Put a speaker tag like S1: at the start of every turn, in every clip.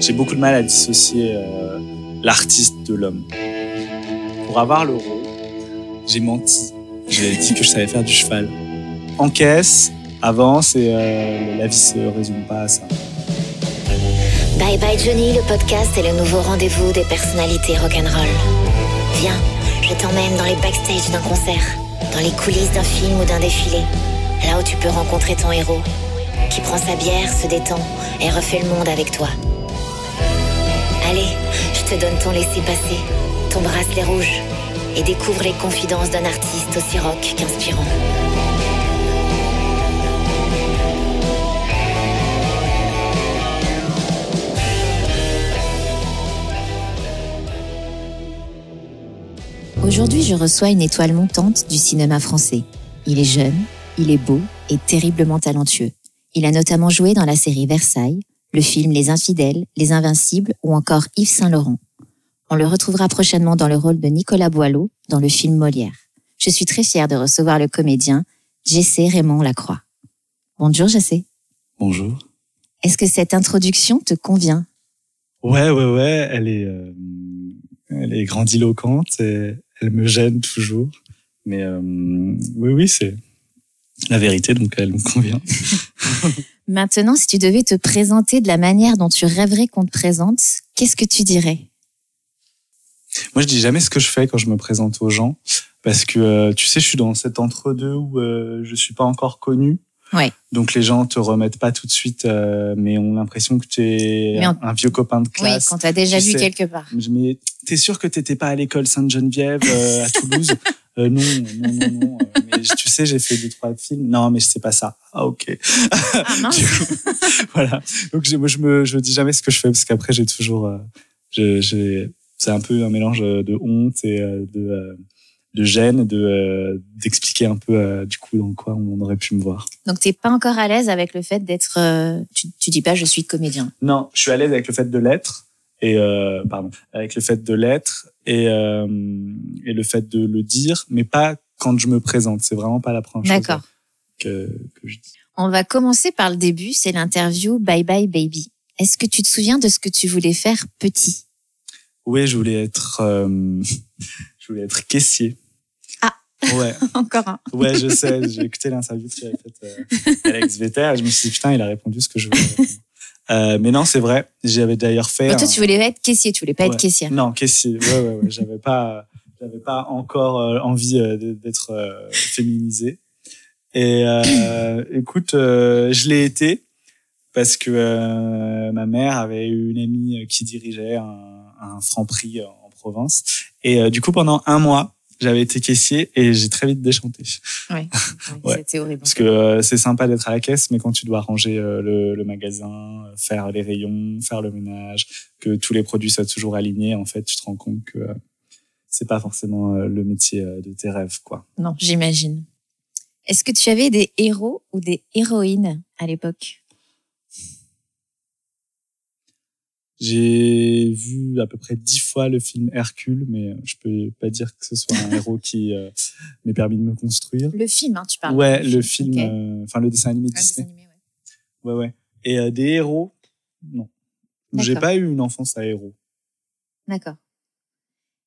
S1: j'ai beaucoup de mal à dissocier euh, l'artiste de l'homme. Pour avoir l'euro, j'ai menti. J'ai dit que je savais faire du cheval. Encaisse, avance et euh, la vie se résume pas à ça.
S2: Bye Bye Johnny, le podcast est le nouveau rendez-vous des personnalités rock'n'roll. Viens, je t'emmène dans les backstage d'un concert, dans les coulisses d'un film ou d'un défilé, là où tu peux rencontrer ton héros, qui prend sa bière, se détend et refait le monde avec toi. Te donne ton laissez-passer, ton bracelet rouge, et découvre les confidences d'un artiste aussi rock qu'inspirant. Aujourd'hui, je reçois une étoile montante du cinéma français. Il est jeune, il est beau et terriblement talentueux. Il a notamment joué dans la série Versailles, le film Les Infidèles, Les Invincibles ou encore Yves Saint-Laurent. On le retrouvera prochainement dans le rôle de Nicolas Boileau dans le film Molière. Je suis très fière de recevoir le comédien Jessé Raymond Lacroix. Bonjour Jessé.
S1: Bonjour.
S2: Est-ce que cette introduction te convient?
S1: Ouais, ouais, ouais. Elle est, euh, elle est grandiloquente et elle me gêne toujours. Mais euh, oui, oui, c'est la vérité, donc elle me convient.
S2: Maintenant, si tu devais te présenter de la manière dont tu rêverais qu'on te présente, qu'est-ce que tu dirais?
S1: Moi, je dis jamais ce que je fais quand je me présente aux gens, parce que euh, tu sais, je suis dans cet entre-deux où euh, je suis pas encore connu.
S2: Ouais.
S1: Donc les gens te remettent pas tout de suite, euh, mais ont l'impression que tu es un, vieux copain de
S2: Oui,
S1: classe.
S2: quand tu as déjà
S1: tu
S2: vu
S1: sais.
S2: quelque part.
S1: Mais t'es sûr que t'étais pas à l'école Sainte-Geneviève euh, à Toulouse? Euh, Non, non, non, non. euh, mais tu sais, j'ai fait deux trois films. Non, mais c'est pas ça. Ah ok.
S2: Ah mince.
S1: Du coup, voilà. Donc j'ai- moi je me je dis jamais ce que je fais parce qu'après j'ai toujours euh, je- j'ai c'est un peu un mélange de honte et euh, de euh, de gêne de euh, d'expliquer un peu euh, du coup dans quoi on aurait pu me voir.
S2: Donc t'es pas encore à l'aise avec le fait d'être. euh, tu, tu dis pas je suis comédien.
S1: Non, je suis à l'aise avec le fait de l'être et euh, pardon, avec le fait de l'être et euh, et le fait de le dire, mais pas quand je me présente. C'est vraiment pas la première chose que que je dis.
S2: On va commencer par le début, c'est l'interview Bye Bye Baby. Est-ce que tu te souviens de ce que tu voulais faire petit?
S1: Oui, je voulais être euh, je voulais être caissier.
S2: Ah.
S1: Ouais.
S2: Encore un.
S1: Ouais, je sais. J'ai écouté l'interview que tu avais faite euh, Alex Vetter et je me suis dit, putain, il a répondu ce que je voulais. Euh, mais non, c'est vrai. J'avais d'ailleurs fait.
S2: Bon, toi,
S1: un-
S2: tu voulais être caissier, tu voulais pas
S1: Ouais.
S2: être caissière.
S1: Non, caissier. Ouais, ouais, ouais. J'avais pas, j'avais pas encore euh, envie euh, d'être féminisé. Et euh, écoute, euh, je l'ai été parce que ma mère avait une amie qui dirigeait un, un franc-prix en province. Et euh, du coup, pendant un mois, j'avais été caissier et j'ai très vite déchanté.
S2: Ouais.
S1: Ouais.
S2: C'était horrible.
S1: Parce que euh, c'est sympa d'être à la caisse, mais quand tu dois ranger euh, le, le magasin, faire les rayons, faire le ménage, que tous les produits soient toujours alignés, en fait, tu te rends compte que euh, c'est pas forcément euh, le métier de tes rêves, quoi.
S2: Non, j'imagine. Est-ce que tu avais des héros ou des héroïnes à l'époque?
S1: J'ai vu à peu près dix fois le film Hercule, mais euh, je peux pas dire que ce soit un héros qui euh, m'ait permis de me construire.
S2: Le film, hein, tu parles.
S1: Ouais, le film, euh, enfin le dessin animé
S2: Ah, dessin
S1: Disney.
S2: animé, ouais.
S1: Ouais, ouais. Et euh, des héros, non. J'ai pas eu une enfance à héros.
S2: D'accord.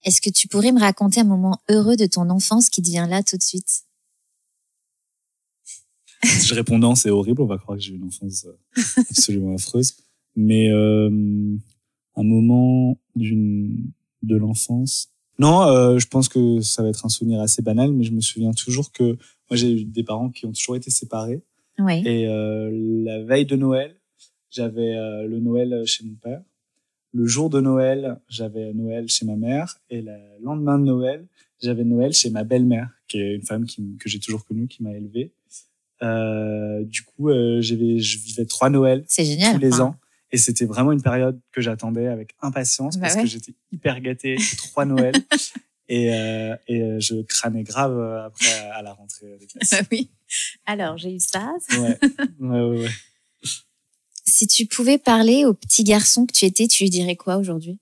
S2: Est-ce que tu pourrais me raconter un moment heureux de ton enfance qui te vient là tout de suite?
S1: Si je réponds non, c'est horrible, on va croire que j'ai eu une enfance absolument affreuse. Mais euh, un moment d'une de l'enfance. Non, euh, je pense que ça va être un souvenir assez banal, mais je me souviens toujours que moi j'ai eu des parents qui ont toujours été séparés.
S2: Oui.
S1: Et euh, la veille de Noël, j'avais euh, le Noël chez mon père. Le jour de Noël, j'avais Noël chez ma mère. Et le lendemain de Noël, j'avais Noël chez ma belle-mère, qui est une femme qui, que j'ai toujours connue, qui m'a élevé. Euh, du coup, euh, j'avais- je vivais trois Noëls tous les ans. Et c'était vraiment une période que j'attendais avec impatience
S2: Bah
S1: parce
S2: ouais.
S1: que j'étais hyper gâté trois Noëls. et euh, et euh, je crânais grave euh, après à la rentrée des classes.
S2: oui. Alors, j'ai eu ça.
S1: Ouais, ouais, ouais. ouais.
S2: Si tu pouvais parler au petit garçon que tu étais, tu lui dirais quoi aujourd'hui?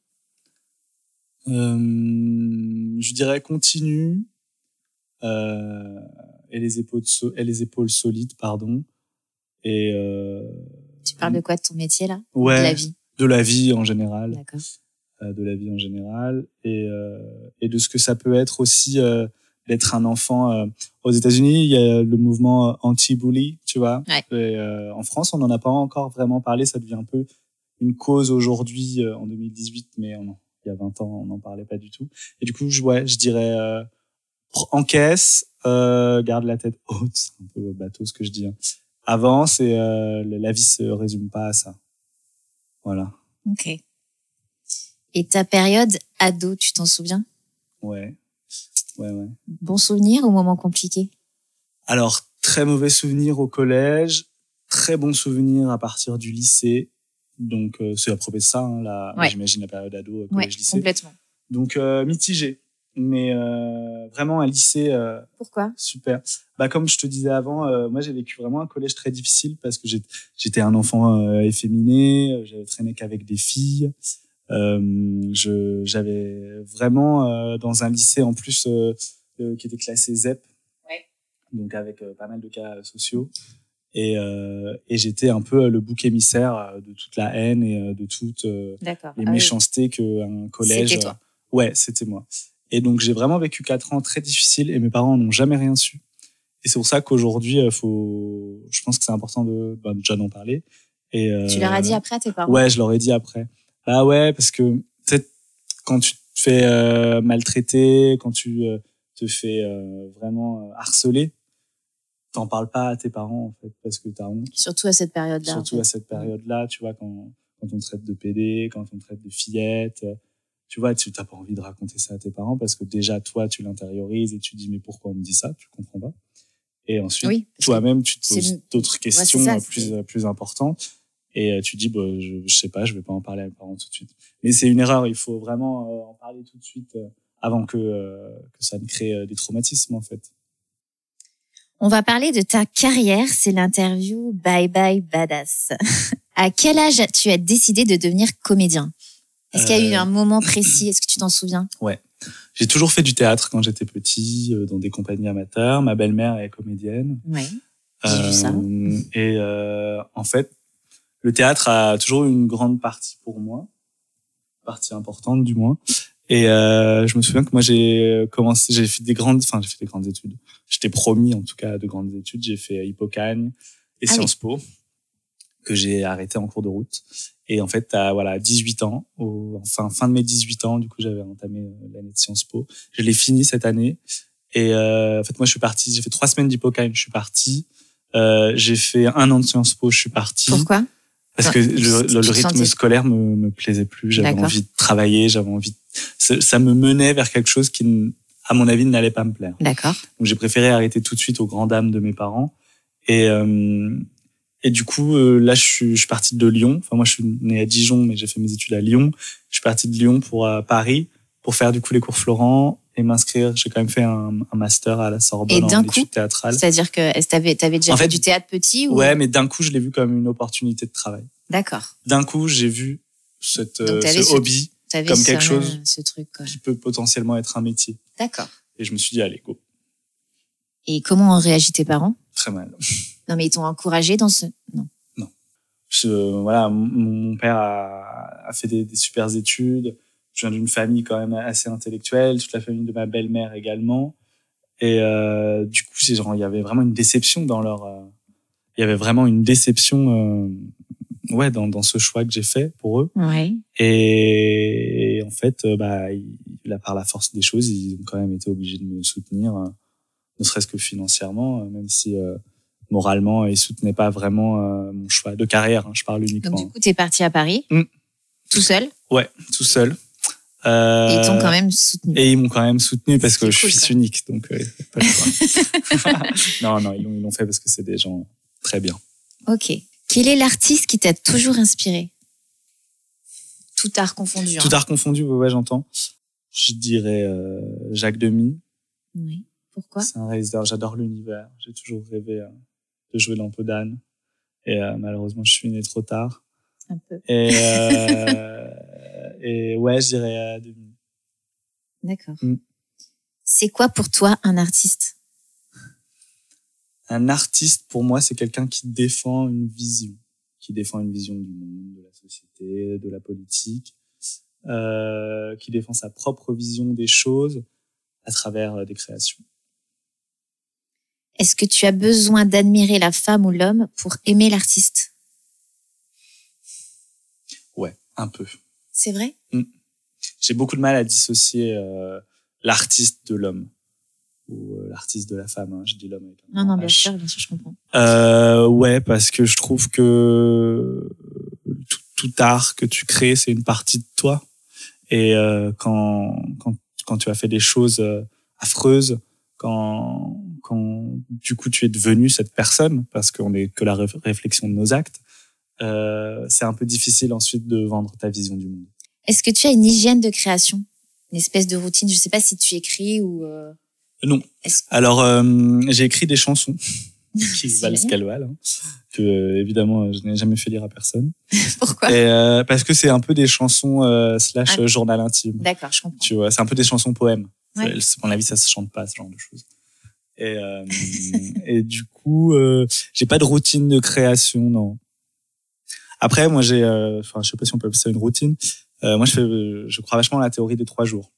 S1: Euh, je dirais continue euh, et les épaules so- et les épaules solides pardon et euh,
S2: Tu parles de quoi de ton métier là?
S1: Ouais
S2: De la vie
S1: de la vie en général,
S3: D'accord.
S1: euh, de la vie en général, et, euh, et de ce que ça peut être aussi euh, d'être un enfant. euh, aux États-Unis, il y a le mouvement anti-bully, tu vois?
S3: Ouais.
S1: Et, euh, en France, on n'en a pas encore vraiment parlé. Ça devient un peu une cause aujourd'hui euh, en 2018, mais on, il y a 20 ans, on n'en parlait pas du tout. Et du coup, je, ouais, je dirais euh, encaisse, euh, garde la tête haute. C'est un peu bateau ce que je dis. hein. Avance et euh, la vie se résume pas à ça. Voilà.
S3: Ok. Et ta période ado, tu t'en souviens?
S1: Ouais. Ouais, ouais.
S3: Bon souvenir ou moment compliqué?
S1: Alors, très mauvais souvenir au collège, très bon souvenir à partir du lycée. Donc, euh, c'est à propos de ça, hein,
S3: Ouais.
S1: j'imagine la période ado,
S3: Ouais,
S1: collège-lycée.
S3: complètement.
S1: Donc, euh, mitigé. Mais euh, vraiment un lycée euh,
S3: Pourquoi?
S1: super. Bah, comme je te disais avant, euh, moi j'ai vécu vraiment un collège très difficile parce que j'étais un enfant efféminé, j'avais traîné qu'avec des filles. Je j'avais vraiment dans un lycée en plus qui était classé ZEP,
S3: Ouais.
S1: donc avec pas mal de cas sociaux. Et, et j'étais un peu le bouc émissaire de toute la haine et de toutes les
S3: Ah oui.
S1: méchancetés qu'un collège.
S3: C'était toi.
S1: Ouais, c'était moi. Et donc j'ai vraiment vécu quatre ans très difficiles et mes parents n'ont jamais rien su. Et c'est pour ça qu'aujourd'hui, euh, faut, je pense que c'est important de bah, déjà d'en parler. Et euh,
S3: Tu leur as dit après à tes parents?
S1: Ouais, je leur ai dit après. Bah ouais, parce que peut-être quand tu te fais euh, maltraiter, quand tu euh, te fais euh, vraiment euh, harceler, t'en parles pas à tes parents en fait parce que t'as honte.
S3: Surtout à cette période-là. en
S1: Surtout
S3: fait.
S1: à cette période-là, tu vois, quand, quand on te traite de PD, quand on te traite de fillette, euh, tu vois, tu t'as pas envie de raconter ça à tes parents parce que déjà, toi, tu l'intériorises et tu dis, mais pourquoi on me dit ça? Tu comprends pas. Et ensuite,
S3: Oui,
S1: toi-même, tu te poses d'autres questions
S3: ça,
S1: euh, plus, euh, plus importantes et euh, tu dis, bah, je, je sais pas, je vais pas en parler à mes parents tout de suite. Mais c'est une erreur, il faut vraiment en parler tout de suite avant que, que ça ne crée des traumatismes, en fait.
S3: On va parler de ta carrière, c'est l'interview Bye Bye Badass. à quel âge tu as décidé de devenir comédien? Est-ce qu'il y a eu
S1: Euh.
S3: un moment précis Est-ce que tu t'en souviens?
S1: J'ai toujours fait du théâtre quand j'étais petit, euh, dans des compagnies amateurs. Ma belle-mère est comédienne.
S3: Oui. J'ai vu ça.
S1: Euh, Et euh, en fait, le théâtre a toujours eu une grande partie pour moi, partie importante du moins. Et euh, je me souviens que moi j'ai commencé, j'ai fait des grandes, enfin j'ai fait des grandes études. J'étais promis en tout cas de grandes études. J'ai fait Hippocagne et
S3: Ah oui.
S1: Sciences Po que j'ai arrêté en cours de route. Et en fait, à voilà 18 ans, au, enfin fin de mes 18 ans, du coup j'avais entamé euh, l'année de Sciences Po. Je l'ai fini cette année. Et euh, en fait, moi je suis parti. J'ai fait trois semaines d'Hippocagne. Je suis parti. Euh, j'ai fait un an de Sciences Po, je suis parti.
S3: Pourquoi?
S1: Parce
S3: Ah,
S1: que
S3: tu-
S1: le, rythme scolaire me, me plaisait plus. J'avais envie de travailler, j'avais envie. de- Ça, me menait vers quelque chose qui, à mon avis, n'allait pas me plaire.
S3: D'accord.
S1: Donc j'ai préféré arrêter tout de suite aux grandes dames de mes parents. Et euh, et du coup, euh, là, je suis, je suis parti de Lyon. Enfin, moi, je suis né à Dijon, mais j'ai fait mes études à Lyon. Je suis parti de Lyon pour euh, Paris pour faire du coup les cours Florent et m'inscrire. J'ai quand même fait un, un master à la Sorbonne
S3: Et
S1: en
S3: coup,
S1: études théâtrales.
S3: C'est-à-dire que t'avais avais déjà
S1: En
S3: fait,
S1: fait,
S3: du théâtre petit ou...
S1: Ouais, mais d'un coup, je l'ai vu comme une opportunité de travail.
S3: D'accord.
S1: D'un coup, j'ai vu cette,
S3: Donc,
S1: euh, ce
S3: ce-
S1: hobby Comme quelque chose-
S3: ce truc. quoi.
S1: qui peut potentiellement être un métier.
S3: D'accord.
S1: Et je me suis dit, allez, go.
S3: Et comment ont réagi tes parents?
S1: Très mal.
S3: Non, mais ils t'ont encouragé dans ce. Non.
S1: Je- voilà, mon, père a, a fait des, des super études. Je viens d'une famille quand même assez intellectuelle, toute la famille de ma belle-mère également. Et euh, du coup, c'est genre, il y avait vraiment une déception dans leur. euh, il y avait vraiment une déception, euh, ouais, dans, dans ce choix que j'ai fait pour eux.
S3: Ouais.
S1: Et, et en fait, euh, bah, il- là, par la force des choses, ils ont quand même été obligés de me soutenir, euh, ne serait-ce que financièrement, euh, même si euh, moralement, ils soutenaient pas vraiment euh, mon choix de carrière. hein, je parle
S3: Donc,
S1: uniquement.
S3: du coup, t'es parti à Paris,
S1: Mm.
S3: tout seul,
S1: Ouais, tout seul. Euh,
S3: et ils t'ont quand même soutenu.
S1: et ils m'ont quand même soutenu parce que je
S3: cool,
S1: suis
S3: ça.
S1: unique, donc euh, pas le choix. non, non, ils l'ont, fait parce que c'est des gens très bien.
S3: Ok. Quel est l'artiste qui t'a toujours inspiré? Tout art confondu. hein.
S1: Tout art confondu, ouais, ouais, j'entends. Je dirais euh, Jacques Demy.
S3: Oui. Pourquoi?
S1: C'est un réalisateur, j'adore l'univers. J'ai toujours rêvé euh, de jouer dans Podane. Et euh, malheureusement, je suis né trop tard.
S3: Un peu.
S1: Et, euh, et ouais, je dirais euh, Demi.
S3: D'accord.
S1: Mm.
S3: C'est quoi pour toi un artiste?
S1: Un artiste, pour moi, c'est quelqu'un qui défend une vision. qui défend une vision du monde, de la société, de la politique, euh, qui défend sa propre vision des choses à travers euh, des créations.
S3: Est-ce que tu as besoin d'admirer la femme ou l'homme pour aimer l'artiste?
S1: Ouais, un peu.
S3: C'est vrai?
S1: Mm. J'ai beaucoup de mal à dissocier euh, l'artiste de l'homme ou euh, l'artiste de la femme. Hein. Je dis l'homme avec
S3: un Non, non, bien sûr, bien sûr, je comprends.
S1: Euh, ouais, parce que je trouve que tout, tout art que tu crées, c'est une partie de toi. Et euh, quand, quand, quand tu as fait des choses affreuses, quand, quand du coup tu es devenu cette personne, parce qu'on n'est que la réflexion de nos actes, euh, c'est un peu difficile ensuite de vendre ta vision du monde.
S3: Est-ce que tu as une hygiène de création? Une espèce de routine? Je sais pas si tu écris ou... Euh...
S1: Non. Alors, euh, j'ai écrit des chansons qui valent ce qu'elles valent, hein, que euh, évidemment je n'ai jamais fait lire à personne.
S3: Pourquoi?
S1: Et, euh, Parce que c'est un peu des chansons euh, slash ah. journal intime.
S3: D'accord, je comprends.
S1: Tu vois, c'est un peu des chansons poèmes. Ouais. À mon avis, ça se chante pas ce genre de choses. Et, euh, et du coup, euh, j'ai pas de routine de création, non. Après, moi, j'ai, enfin, je sais pas si on peut appeler ça une routine. moi, je fais, je crois vachement à la théorie des trois jours.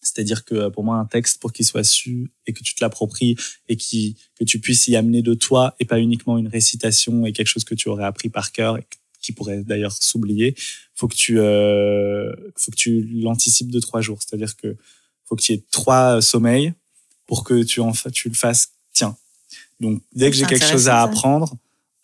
S1: C'est-à-dire que pour moi, un texte, pour qu'il soit su et que tu te l'appropries et qui, que tu puisses y amener de toi et pas uniquement une récitation et quelque chose que tu aurais appris par cœur et qui pourrait d'ailleurs s'oublier, faut que tu, euh, faut que tu l'anticipes de trois jours. C'est-à-dire que faut que tu aies trois sommeils pour que tu en tu le fasses. Tiens. Donc dès que j'ai quelque chose à apprendre,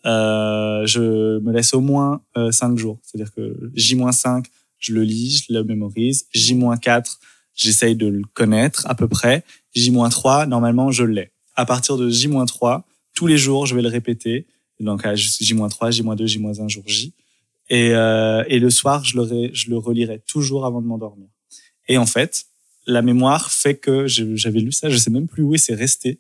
S1: euh, je me laisse au moins euh, cinq jours. C'est-à-dire que J-5, je le lis, je le mémorise. J-4, j'essaye de le connaître à peu près. J-3, normalement, je l'ai. À partir de J-3, tous les jours, je vais le répéter. Donc, à J-3, J-2, J-1, jour J. Et, euh, et le soir, je le, je le relirai toujours avant de m'endormir. Et en fait, la mémoire fait que j'avais lu ça, je sais même plus où c'est resté,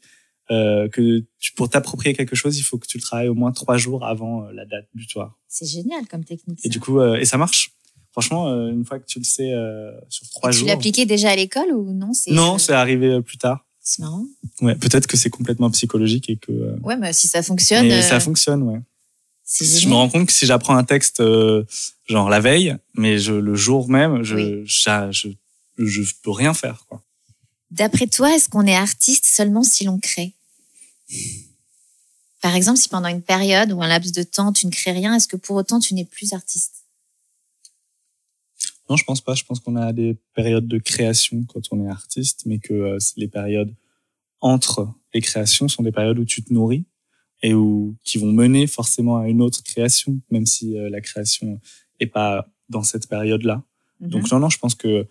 S1: euh, que tu, pour t'approprier quelque chose, il faut que tu le travailles au moins trois jours avant euh, la date butoir.
S3: C'est génial comme technique. Ça.
S1: Et du coup, euh, et ça marche franchement, euh, une fois que tu le sais euh, sur trois
S3: Et
S1: jours.
S3: Tu l'appliquais déjà à l'école ou non
S1: Non, c'est arrivé plus tard.
S3: C'est marrant.
S1: Ouais, peut-être que c'est complètement psychologique et que.
S3: Ouais, mais si ça fonctionne.
S1: Mais ça fonctionne, ouais. Je me rends compte que si j'apprends un texte euh, genre la veille, mais je, le jour même, je, oui. je, je, je peux rien faire, quoi.
S3: D'après toi, est-ce qu'on est artiste seulement si l'on crée? Par exemple, si pendant une période ou un laps de temps, tu ne crées rien, est-ce que pour autant tu n'es plus artiste?
S1: Non, je pense pas. Je pense qu'on a des périodes de création quand on est artiste, mais que euh, les périodes entre les créations sont des périodes où tu te nourris et où qui vont mener forcément à une autre création, même si euh, la création est pas dans cette période-là. Mm -hmm. Donc non, non, je pense que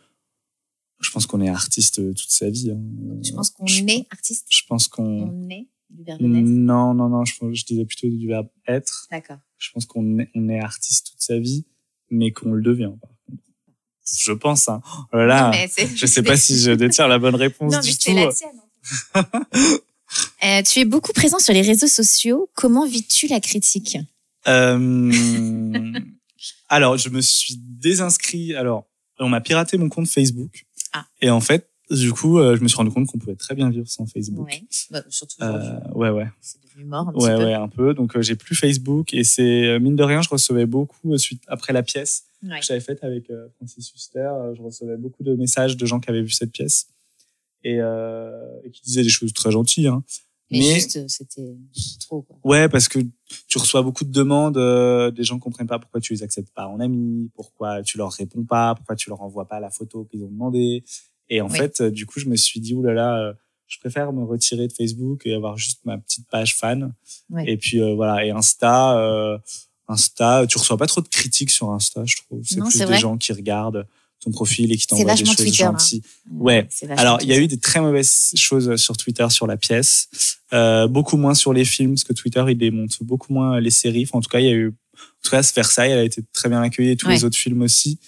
S1: je pense qu'on est artiste toute sa vie. Hein.
S3: Tu penses qu'on est artiste
S1: Je pense qu'on
S3: on est du verbe être.
S1: Non, non, non. Je, je disais plutôt du verbe être.
S3: D'accord.
S1: Je pense qu'on est, on est artiste toute sa vie, mais qu'on le devient pas je pense. Hein. Oh là là, non, je sais pas si je détiens la bonne réponse
S3: non,
S1: du
S3: mais
S1: tout.
S3: La tienne, euh, tu es beaucoup présent sur les réseaux sociaux. Comment vis-tu la critique?
S1: Euh... Alors, je me suis désinscrit. Alors, on m'a piraté mon compte Facebook.
S3: Ah.
S1: Et en fait, du coup, euh, je me suis rendu compte qu'on pouvait très bien vivre sans Facebook.
S3: Ouais, bah, surtout.
S1: Euh, ouais, ouais.
S3: C'est devenu mort un
S1: ouais,
S3: petit peu.
S1: Ouais, un peu. Donc, euh, j'ai plus Facebook et c'est mine de rien, je recevais beaucoup suite après la pièce
S3: ouais.
S1: que j'avais faite avec euh, Francis Huster. je recevais beaucoup de messages de gens qui avaient vu cette pièce et, et qui disaient des choses très gentilles. Hein.
S3: Mais, Mais juste, c'était trop. Quoi.
S1: Ouais, parce que tu reçois beaucoup de demandes, euh, des gens comprennent pas pourquoi tu les acceptes pas en ami, pourquoi tu leur réponds pas, pourquoi tu leur envoies pas la photo qu'ils ont demandé. Et en
S3: Oui.
S1: fait, euh, du coup, je me suis dit, oulala, euh, je préfère me retirer de Facebook et avoir juste ma petite page fan.
S3: Ouais.
S1: Et puis euh, voilà, et Insta, euh, Insta, tu reçois pas trop de critiques sur Insta, je trouve. C'est plus des gens qui regardent ton profil et qui
S3: C'est
S1: t'envoient des choses
S3: Twitter, hein.
S1: gentilles. Ouais. Alors, il y a eu des très mauvaises choses sur Twitter sur la pièce, euh, beaucoup moins sur les films, parce que Twitter il démonte beaucoup moins les séries. Enfin, en tout cas, il y a eu, en tout cas, Versailles, elle a été très bien accueillie, et tous
S3: Ouais.
S1: les autres films aussi.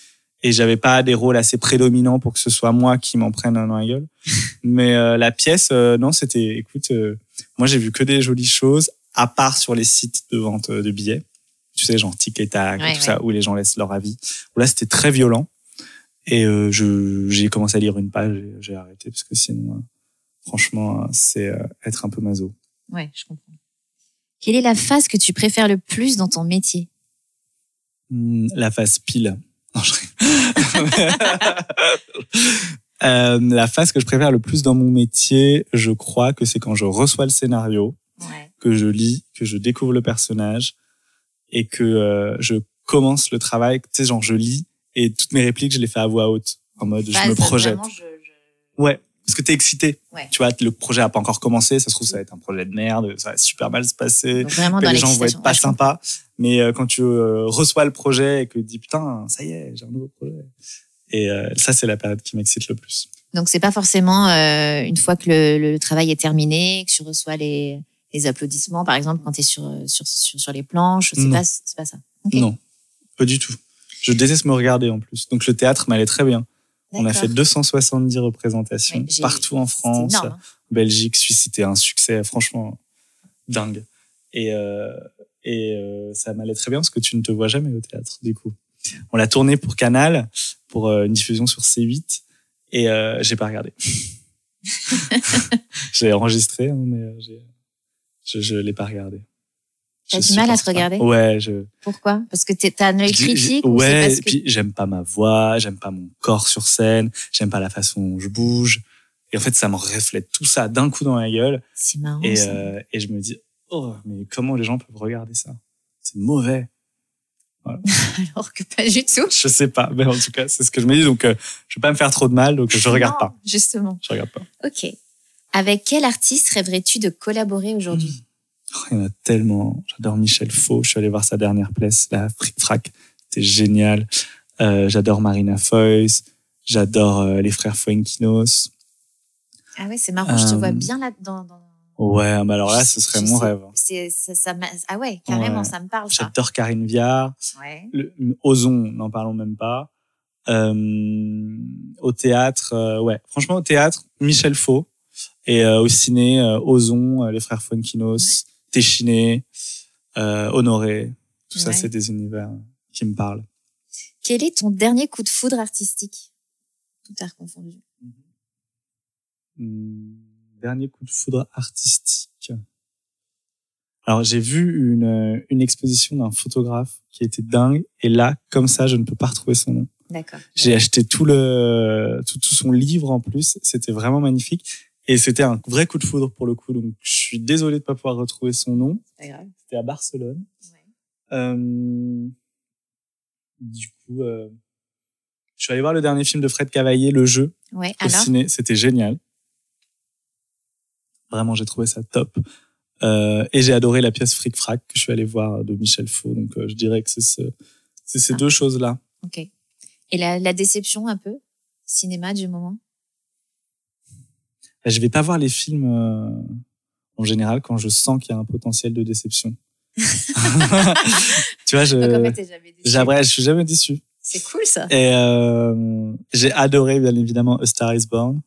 S1: Et j'avais pas des rôles assez prédominants pour que ce soit moi qui m'en prenne un dans la gueule. Mais euh, la pièce, euh, non, c'était, écoute, euh, moi j'ai vu que des jolies choses, à part sur les sites de vente euh, de billets. Tu sais, genre Tic et Tac, et
S3: Ouais,
S1: tout
S3: ouais.
S1: ça, où les gens laissent leur avis. Là, c'était très violent. Et euh, je j'ai commencé à lire une page et j'ai arrêté parce que sinon, euh, franchement, euh, c'est euh, être un peu maso.
S3: Ouais, je comprends. Quelle est la phase que tu préfères le plus dans ton métier?
S1: Hmm, La phase pile. Non, je. Euh, la phase que je préfère le plus dans mon métier, je crois que c'est quand je reçois le scénario,
S2: Ouais.
S1: que je lis, que je découvre le personnage et que euh, je commence le travail. Tu sais, genre je lis et toutes mes répliques, je les fais à voix haute, en mode
S2: Bah,
S1: je me
S2: ça,
S1: projette.
S2: vraiment, je- je-
S1: Ouais, parce que t'es excité.
S2: Ouais.
S1: Tu vois, le projet a pas encore commencé. Ça se trouve, ça va être un projet de merde. Ça va super mal se passer.
S2: Vraiment dans
S1: les gens vont être pas
S2: Ouais,
S1: sympas. Mais euh, quand tu euh, reçois le projet et que tu dis putain, ça y est, j'ai un nouveau projet. Et euh, ça, c'est la période qui m'excite le plus.
S2: Donc c'est pas forcément une fois que le, le travail est terminé, que tu reçois les, les applaudissements, par exemple, quand tu es sur, sur, sur, sur les planches. C'est pas, c'est pas ça.
S1: Non, pas du tout. Je déteste me regarder en plus. Donc le théâtre m'allait très bien. On a fait 270 représentations
S2: Ouais,
S1: partout en France,
S2: énorme, hein.
S1: Belgique, Suisse. C'était un succès franchement dingue. Et, euh, et euh, ça m'allait très bien parce que tu ne te vois jamais au théâtre du coup. On l'a tourné pour Canal, pour euh, une diffusion sur C8 et euh, j'ai pas regardé. j'ai enregistré, hein, mais euh, je je l'ai pas regardé.
S2: T'as du mal à te
S1: pas.
S2: regarder
S1: Ouais, je.
S2: Pourquoi? Parce que t'es- t'as un œil critique ou
S1: Ouais,
S2: parce
S1: et puis j'aime pas ma voix, j'aime pas mon corps sur scène, j'aime pas la façon dont je bouge. Et en fait, ça me reflète tout ça d'un coup dans la gueule.
S2: c'est marrant
S1: Et,
S2: ça.
S1: euh, et je me dis, oh, mais comment les gens peuvent regarder ça? C'est mauvais.
S2: Alors que pas du tout.
S1: Je sais pas, mais en tout cas, c'est ce que je me dis. Donc, euh, je vais pas me faire trop de mal, donc je regarde
S2: Non,
S1: pas.
S2: Justement.
S1: Je regarde pas.
S2: Ok. Avec quel artiste rêverais-tu de collaborer aujourd'hui?
S1: il y en a tellement. J'adore Michel Faux. Je suis allé voir sa dernière pièce, la Fric Frac. C'était génial. Euh, j'adore Marina Foïs. J'adore euh, les frères Fuenquinos.
S2: Ah ouais, c'est marrant. Je te
S1: Euh,
S2: vois bien là dans. dans...
S1: Ouais, mais alors là, ce serait
S2: je
S1: mon
S2: sais.
S1: rêve.
S2: C'est ça, ça ah ouais, carrément,
S1: Ouais.
S2: ça me parle.
S1: J'adore Karine Viard.
S2: Ouais.
S1: Le, Ozon, n'en parlons même pas. Euh, au théâtre, euh, ouais. Franchement, au théâtre, Michel Faux. Et euh, au ciné, euh, Ozon, euh, les frères Fuenquinos, Téchiné, euh, Honoré. Tout ça, c'est des univers qui me parlent.
S2: Quel est ton dernier coup de foudre artistique? Tout à confondu.
S1: Hum, Dernier coup de foudre artistique. Alors, j'ai vu une, une exposition d'un photographe qui était dingue. Et là, comme ça, je ne peux pas retrouver son nom.
S2: D'accord.
S1: J'ai acheté tout le tout, tout son livre en plus. C'était vraiment magnifique. Et c'était un vrai coup de foudre pour le coup. Donc, je suis désolé de pas pouvoir retrouver son nom.
S2: C'est pas grave.
S1: C'était à Barcelone.
S2: Ouais.
S1: Euh, du coup, euh, je suis allé voir le dernier film de Fred Cavaillé, Le Jeu,
S2: Ouais.
S1: au
S2: Alors.
S1: ciné. C'était génial. Vraiment, j'ai trouvé ça top. Euh, et j'ai adoré la pièce Fric Frac que je suis allé voir de Michel Faux. Donc, je dirais que c'est ce, ces
S2: Ah.
S1: deux choses-là.
S2: Ok. Et la, la déception un peu cinéma du moment?
S1: Je vais pas voir les films euh, en général quand je sens qu'il y a un potentiel de déception. tu vois, je,
S2: Donc en fait, t'es jamais déçu.
S1: j'aimerais- je suis jamais déçu.
S2: C'est cool ça.
S1: Et euh, j'ai adoré bien évidemment A Star Is Born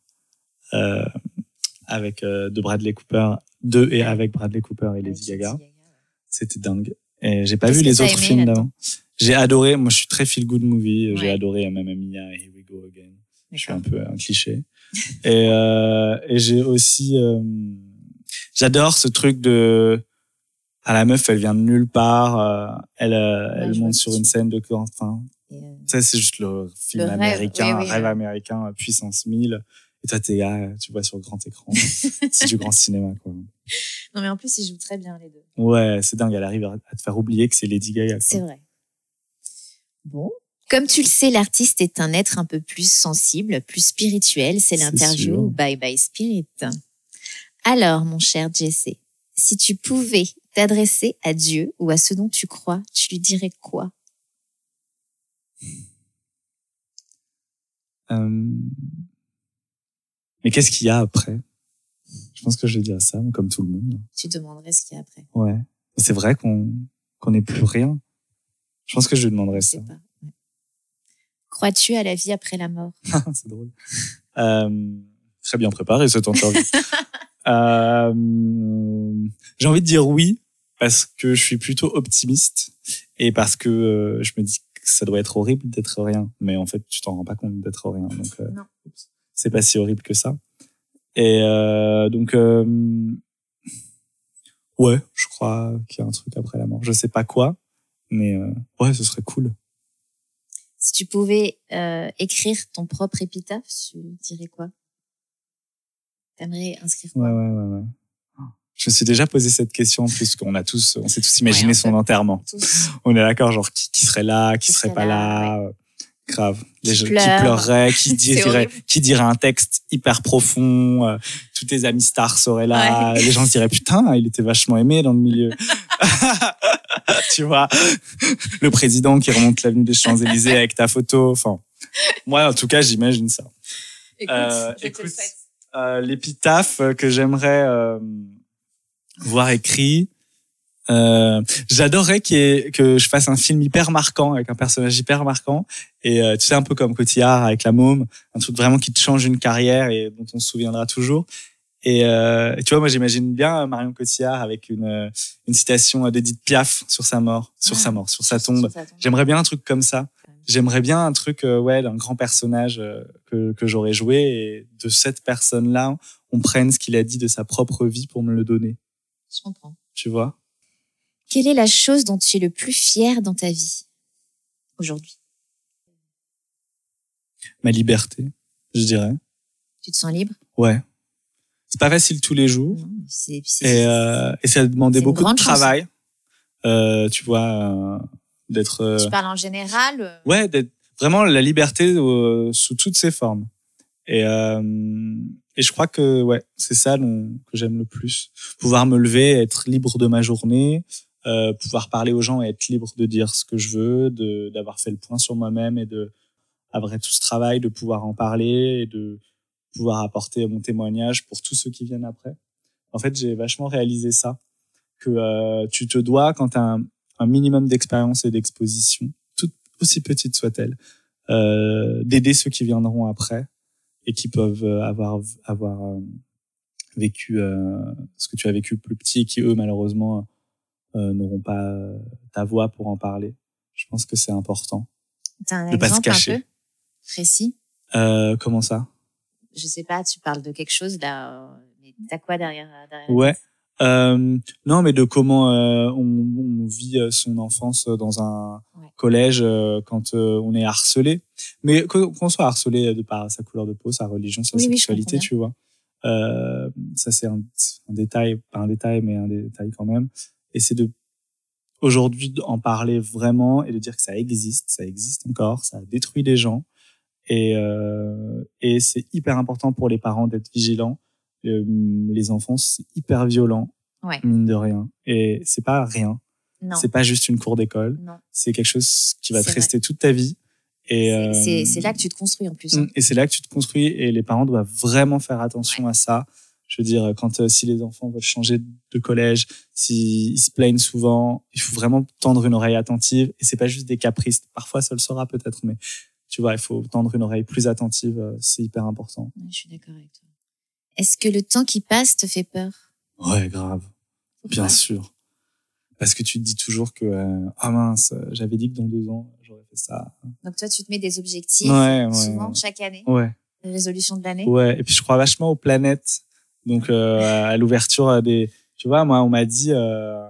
S1: euh, avec euh, de Bradley Cooper, de et avec Bradley Cooper et Lady Gaga. C'était dingue. Et j'ai pas vu les autres films d'avant. J'ai adoré. Moi, je suis très feel good movie. J'ai adoré Mamma Mia et Here We Go Again. Je suis un peu un cliché. et euh, et j'ai aussi, euh, j'adore ce truc de, à la meuf, elle vient de nulle part, euh, elle, euh,
S2: Ouais,
S1: elle monte sur une scène de enfin,
S2: Et, euh,
S1: ça c'est juste le film
S2: Le rêve,
S1: américain,
S2: oui, oui,
S1: rêve
S2: ouais.
S1: américain, puissance 1000. Et toi, t'es là, tu vois sur grand écran. c'est du grand cinéma, quoi.
S2: Non mais en plus, ils jouent très bien les deux.
S1: Ouais, c'est dingue. Elle arrive à te faire oublier que c'est Lady Gaga.
S2: C'est vrai. Bon. Comme tu le sais, l'artiste est un être un peu plus sensible, plus spirituel. C'est l'interview. Bye Bye Spirit. Alors, mon cher Jesse, si tu pouvais t'adresser à Dieu ou à ce dont tu crois, tu lui dirais quoi?
S1: Euh, Mais qu'est-ce qu'il y a après? Je pense que je vais dire ça, comme tout le monde.
S2: Tu demanderais ce qu'il y a après.
S1: Ouais. C'est vrai qu'on qu'on n'est plus rien. Je pense que je lui demanderais
S2: Je
S1: ça.
S2: Ouais. Crois-tu à la vie après la mort?
S1: C'est drôle. Euh, très bien préparé cette interview. euh, J'ai envie de dire oui parce que je suis plutôt optimiste et parce que euh, je me dis que ça doit être horrible d'être rien. Mais en fait, tu t'en rends pas compte d'être rien. Donc, euh, c'est pas si horrible que ça. Et euh, donc, euh, ouais, je crois qu'il y a un truc après la mort. Je sais pas quoi, Mais euh, ouais, ce serait cool.
S2: Si tu pouvais euh, écrire ton propre épitaphe, tu dirais quoi? T'aimerais inscrire quoi?
S1: Ouais, ouais, ouais, ouais. Je me suis déjà posé cette question en plus qu'on a tous, on s'est tous imaginé
S2: Ouais,
S1: son enterrement.
S2: Tous.
S1: On est d'accord, genre qui, qui serait là, qui,
S2: Qui
S1: serait
S2: serait
S1: pas
S2: là,
S1: là. euh, Grave. Les gens qui
S2: pleure.
S1: pleureraient, qui
S2: horrible.
S1: qui dirait un texte hyper profond. euh, tous tes amis stars seraient là. Les gens se diraient putain, il était vachement aimé dans le milieu. tu vois, le président qui remonte l'avenue des Champs Élysées avec ta photo. Enfin, moi en tout cas, j'imagine ça.
S2: Écoute,
S1: Euh. Euh, l'épitaphe que j'aimerais euh, voir écrit. Euh, J'adorerais ait- que je fasse un film hyper marquant avec un personnage hyper marquant et euh, tu sais un peu comme Cotillard avec la môme, un truc vraiment qui te change une carrière et dont on se souviendra toujours. Et euh, tu vois, moi j'imagine bien Marion Cotillard avec une euh, une citation d'Edith Piaf sur sa mort, sur
S2: Ah.
S1: sa mort, sur sa tombe.
S2: Tombe.
S1: J'aimerais bien un truc comme ça. J'aimerais bien un truc, euh, ouais, d'un grand personnage que, que j'aurais joué et de cette personne-là, on prenne ce qu'il a dit de sa propre vie pour me le donner.
S2: Je comprends.
S1: Tu vois?
S2: Quelle est la chose dont tu es le plus fier dans ta vie aujourd'hui?
S1: Ma liberté, je dirais.
S2: Tu te sens libre?
S1: Ouais. C'est pas facile tous les jours
S2: Non,
S1: et, euh, et ça a demandé beaucoup de travail. Euh, tu vois, euh, d'être. euh,
S2: Tu parles en général euh,
S1: ouais, d'être vraiment la liberté sous toutes ses formes. Et, euh, et je crois que ouais, c'est ça que j'aime le plus. Pouvoir me lever, être libre de ma journée, euh, pouvoir parler aux gens et être libre de dire ce que je veux, de d'avoir fait le point sur moi-même et de après tout ce travail, de pouvoir en parler et de pouvoir apporter mon témoignage pour tous ceux qui viennent après. En fait, j'ai vachement réalisé ça que euh, tu te dois quand tu as un, minimum d'expérience et d'exposition, toute aussi petite soit-elle, euh, d'aider ceux qui viendront après et qui peuvent euh, avoir avoir euh, vécu euh, ce que tu as vécu plus petit et qui eux malheureusement n'auront pas euh, ta voix pour en parler. Je pense que c'est important.
S2: T'as un
S1: De pas se
S2: exemple un
S1: cacher.
S2: peu précis?
S1: Euh, comment ça?
S2: Je sais pas, tu parles de quelque chose là. euh, Mais t'as quoi derrière, derrière
S1: Ouais. Euh, non, mais de comment euh, on, on vit euh, son enfance dans un
S2: Ouais.
S1: collège euh, quand euh, on est harcelé. Mais qu'on soit harcelé de par sa couleur de peau, sa religion, sa
S2: Oui,
S1: sexualité, tu vois. Euh, ça, c'est un, un détail, pas un détail, mais un détail quand même. Et c'est de aujourd'hui en parler vraiment et de dire que ça existe, ça existe encore, ça détruit des gens. Et, euh, et c'est hyper important pour les parents d'être vigilants. Euh, les enfants, c'est hyper violent,
S2: Ouais.
S1: mine de rien. Et c'est pas rien. C'est pas juste une cour d'école. C'est quelque chose qui va te
S2: vrai.
S1: rester toute ta vie. Et,
S2: C'est-
S1: euh,
S2: C'est là que tu te construis en plus. hein.
S1: Mm, Et c'est là que tu te construis et les parents doivent vraiment faire attention à ça. Je veux dire, quand euh, si les enfants veulent changer de collège, s'ils se plaignent souvent, il faut vraiment tendre une oreille attentive. Et c'est pas juste des caprices. Parfois, ça le sera peut-être, mais tu vois, il faut tendre une oreille plus attentive. euh, C'est hyper important.
S2: Ouais, je suis d'accord avec toi. Est-ce que le temps qui passe te fait peur?
S1: Ouais, grave. Bien sûr. Parce que tu te dis toujours que, euh, ah mince, j'avais dit que dans deux ans, j'aurais fait ça.
S2: Donc toi, tu te mets des objectifs
S1: Ouais, ouais,
S2: souvent chaque année,
S1: Ouais.
S2: les résolutions de l'année?
S1: Ouais, et puis je crois vachement aux planètes. Donc euh, à l'ouverture des, tu vois, moi on m'a dit euh,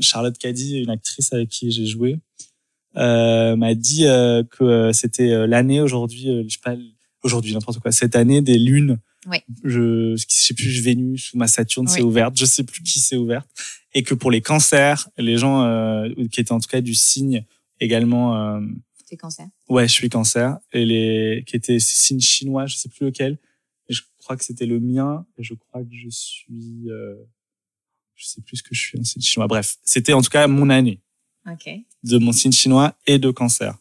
S1: Charlotte Caddy, une actrice avec qui j'ai joué, euh, m'a dit euh, que euh, c'était euh, l'année aujourd'hui, euh, je sais pas, aujourd'hui n'importe quoi, cette année des lunes.
S2: Ouais.
S1: Je, je sais plus Vénus ou ma Saturne s'est
S2: Oui.
S1: ouverte, je sais plus qui s'est ouverte, et que pour les cancers, les gens euh, qui étaient en tout cas du signe également. Euh,
S2: T'es cancer.
S1: Ouais, je suis cancer. Et les, qui était signe chinois, je sais plus lequel. Crois que c'était le mien. Et je crois que je suis, euh, je sais plus ce que je suis en signe chinois. Bref, c'était en tout cas mon année
S2: Ok.
S1: de mon signe chinois et de cancer.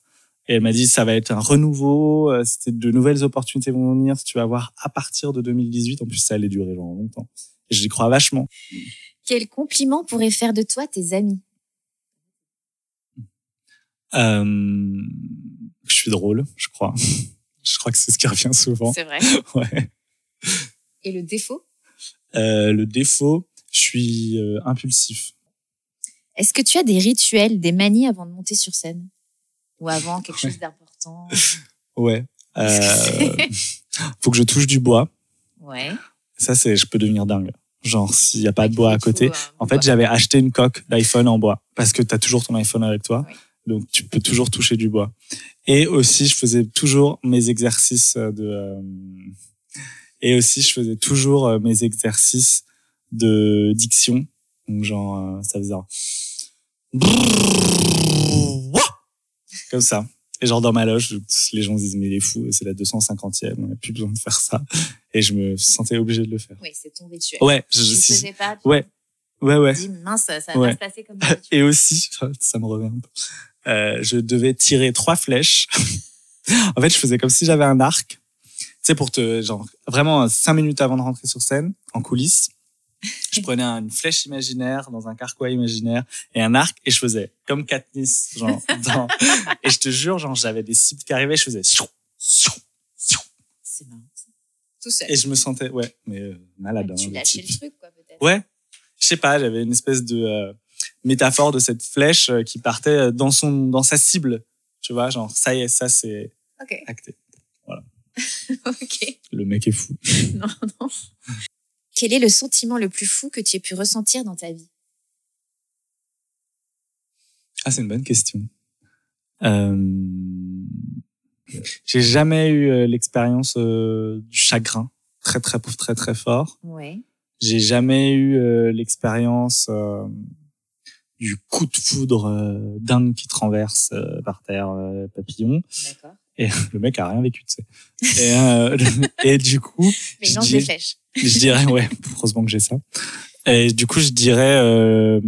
S1: Et elle m'a dit, ça va être un renouveau, euh, c'était de nouvelles opportunités vont venir, tu vas voir à partir de 2018. En plus, ça allait durer genre longtemps. Et j'y crois vachement.
S2: Quel compliment pourraient faire de toi tes amis?
S1: Euh, je suis drôle, je crois. je crois que c'est ce qui revient souvent.
S2: C'est vrai.
S1: Ouais.
S2: Et le défaut?
S1: Euh, le défaut, je suis euh, impulsif.
S2: Est-ce que tu as des rituels, des manies avant de monter sur scène? Ou avant quelque chose d'important?
S1: Ouais. Euh, faut que je touche du bois.
S2: Ouais.
S1: Ça, c'est, je peux devenir dingue. Genre, s'il n'y a pas de bois à côté.
S2: euh,
S1: En fait, j'avais acheté une coque d'iPhone en bois parce que tu as toujours ton iPhone avec toi.
S2: Oui.
S1: Donc, tu peux toujours toucher du bois. Et aussi, je faisais toujours mes exercices de... euh, et aussi, je faisais toujours euh, mes exercices de diction. Donc, genre, euh, ça faisait un... Comme ça. Et genre, dans ma loge, les gens se disent, mais il est fou, c'est la 250e, on n'a plus besoin de faire ça. Et je me sentais obligé de le faire.
S2: Oui, c'est ton rituel.
S1: Ouais, je,
S2: Tu
S1: si-
S2: faisais pas,
S1: ouais, ouais, ouais.
S2: dis, mince, ça va
S1: Ouais.
S2: se passer comme ça.
S1: Et aussi, ça me revient un peu. Euh, je devais tirer trois flèches. en fait, je faisais comme si j'avais un arc. Tu sais, pour te, genre, vraiment cinq minutes avant de rentrer sur scène, en coulisses, je prenais une flèche imaginaire dans un carquois imaginaire et un arc et je faisais comme Katniss, genre, dans- et je te jure, genre, j'avais des cibles qui arrivaient, je faisais siou, siou, siou.
S2: C'est marrant. Tout seul.
S1: et je me sentais, ouais, mais euh, malade. hein,
S2: tu
S1: le
S2: lâchais le truc, quoi, peut-être.
S1: Ouais, je sais pas, j'avais une espèce de euh, métaphore de cette flèche euh, qui partait euh, dans son dans sa cible. Tu vois, genre ça y est, ça c'est acté.
S2: ok.
S1: Le mec est fou.
S2: Non, non. Quel est le sentiment le plus fou que tu aies pu ressentir dans ta vie?
S1: Ah, c'est une bonne question. Euh... J'ai jamais eu euh, l'expérience euh, du chagrin très très très très fort.
S2: Ouais.
S1: J'ai jamais eu euh, l'expérience euh, du coup de foudre dingue qui te renverse euh, par terre, papillon.
S2: D'accord.
S1: Et le mec a rien vécu, tu sais. Et, euh, et du coup,
S2: Mais
S1: Je dis- je dirais, ouais, heureusement que j'ai ça. Et du coup, je dirais, euh,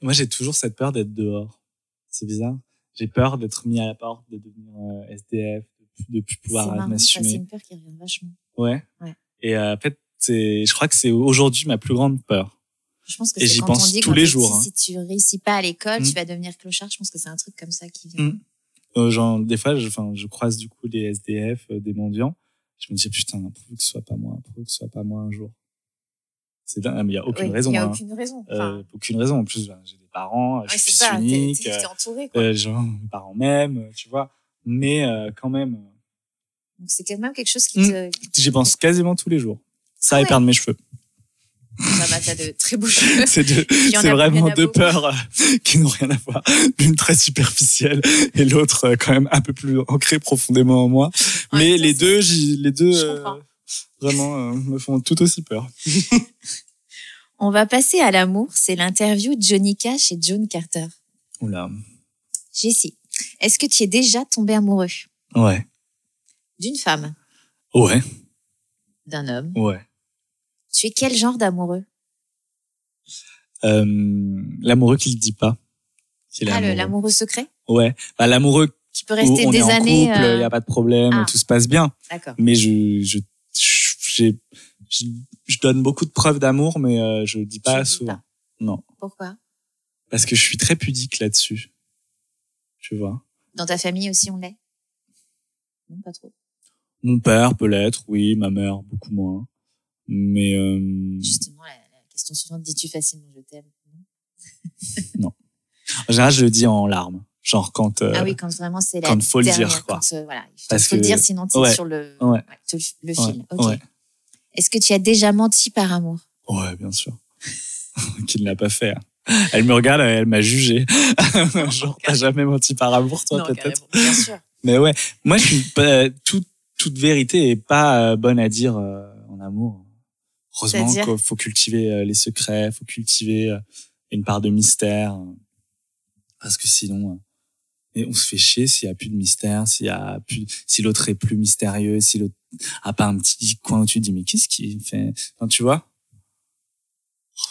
S1: moi, j'ai toujours cette peur d'être dehors. C'est bizarre. J'ai peur d'être mis à la porte, de devenir euh, SDF, de plus, pouvoir
S2: ça, c'est
S1: m'assumer.
S2: une peur qui revient vachement.
S1: Ouais.
S2: Ouais.
S1: Et euh, en fait, c'est, je crois que c'est aujourd'hui ma plus grande peur.
S2: Je pense que
S1: Et j'y pense
S2: on dit
S1: tous les jours,
S2: petit,
S1: hein.
S2: Si tu réussis pas à l'école,
S1: Mm.
S2: tu vas devenir clochard. Je pense que c'est un truc comme ça qui vient.
S1: Mm. Euh, genre, des fois, je, enfin, je croise du coup des SDF, euh, des mendiants. Je me dis, putain, pourvu que ce soit pas moi, pourvu que ce soit pas moi un jour. C'est dingue, mais il y a aucune
S2: Oui,
S1: raison.
S2: Il n'y a
S1: hein.
S2: aucune raison.
S1: Euh, aucune raison. En plus, j'ai des parents, je suis.
S2: T'es
S1: unique,
S2: t'es-
S1: euh,
S2: t'es entouré. Quoi.
S1: euh, genre, mes parents même, euh, tu vois. Mais euh, quand même,
S2: Donc c'est quand même quelque chose qui
S1: Mm.
S2: te.
S1: j'y pense quasiment tous les jours. Ça
S2: Ah
S1: et
S2: ouais.
S1: perdre mes cheveux.
S2: Ça va, t'as de très beaux cheveux.
S1: C'est vraiment deux peurs euh, qui n'ont rien à voir. L'une très superficielle et l'autre euh, quand même un peu plus ancrée profondément en moi. Mais les deux, j'y- les deux, euh, vraiment euh, me font tout aussi peur.
S2: On va passer à l'amour. C'est l'interview de Johnny Cash et John Carter.
S1: Oula.
S2: Jessie, est-ce que tu es déjà tombé amoureux
S1: Ouais.
S2: d'une femme,
S1: Ouais.
S2: d'un homme
S1: Ouais.
S2: Tu es quel genre d'amoureux?
S1: Euh, l'amoureux qui le dit pas. Qui
S2: Ah,
S1: l'amoureux.
S2: secret?
S1: Ouais. Bah, l'amoureux
S2: peux
S1: où
S2: rester
S1: on
S2: des
S1: est en
S2: années.
S1: couple, il
S2: euh,
S1: y a pas de problème,
S2: ah.
S1: tout se passe bien.
S2: D'accord.
S1: Mais je, je, je, je donne beaucoup de preuves d'amour, mais euh, je dis pas souvent.
S2: pas.
S1: Non.
S2: Pourquoi?
S1: Parce que je suis très pudique là-dessus. Tu vois?
S2: Dans ta famille aussi, on l'est? Non, pas trop.
S1: Mon père peut l'être, oui, ma mère beaucoup moins. Mais euh,
S2: Justement, la, la question suivante, dis-tu facilement je t'aime?
S1: En général, je le dis en larmes. Genre quand euh,
S2: Ah oui, quand vraiment c'est la
S1: quand faut le dire, quoi.
S2: quand, euh, voilà, il faut,
S1: Parce
S2: faut le
S1: que-
S2: dire, sinon tu
S1: ouais,
S2: sur le,
S1: ouais.
S2: ouais, te- le
S1: Ouais,
S2: fil. Ok.
S1: ouais.
S2: Est-ce que tu as déjà menti par amour?
S1: Ouais, bien sûr. Qui ne l'a pas fait. hein. Elle me regarde, elle m'a jugé. Genre, t'as jamais menti par amour, toi,
S2: Non,
S1: peut-être.
S2: bien sûr.
S1: Mais ouais, moi, je suis pas, toute, toute vérité est pas euh, bonne à dire euh, en amour. Heureusement qu'il faut cultiver euh, les secrets, faut cultiver euh, une part de mystère. euh, Parce que sinon, euh, et on se fait chier s'il y a plus de mystère, s'il y a plus, si l'autre est plus mystérieux, si l'autre a pas un petit coin où tu te dis, mais qu'est-ce qu'il fait? Enfin, tu vois?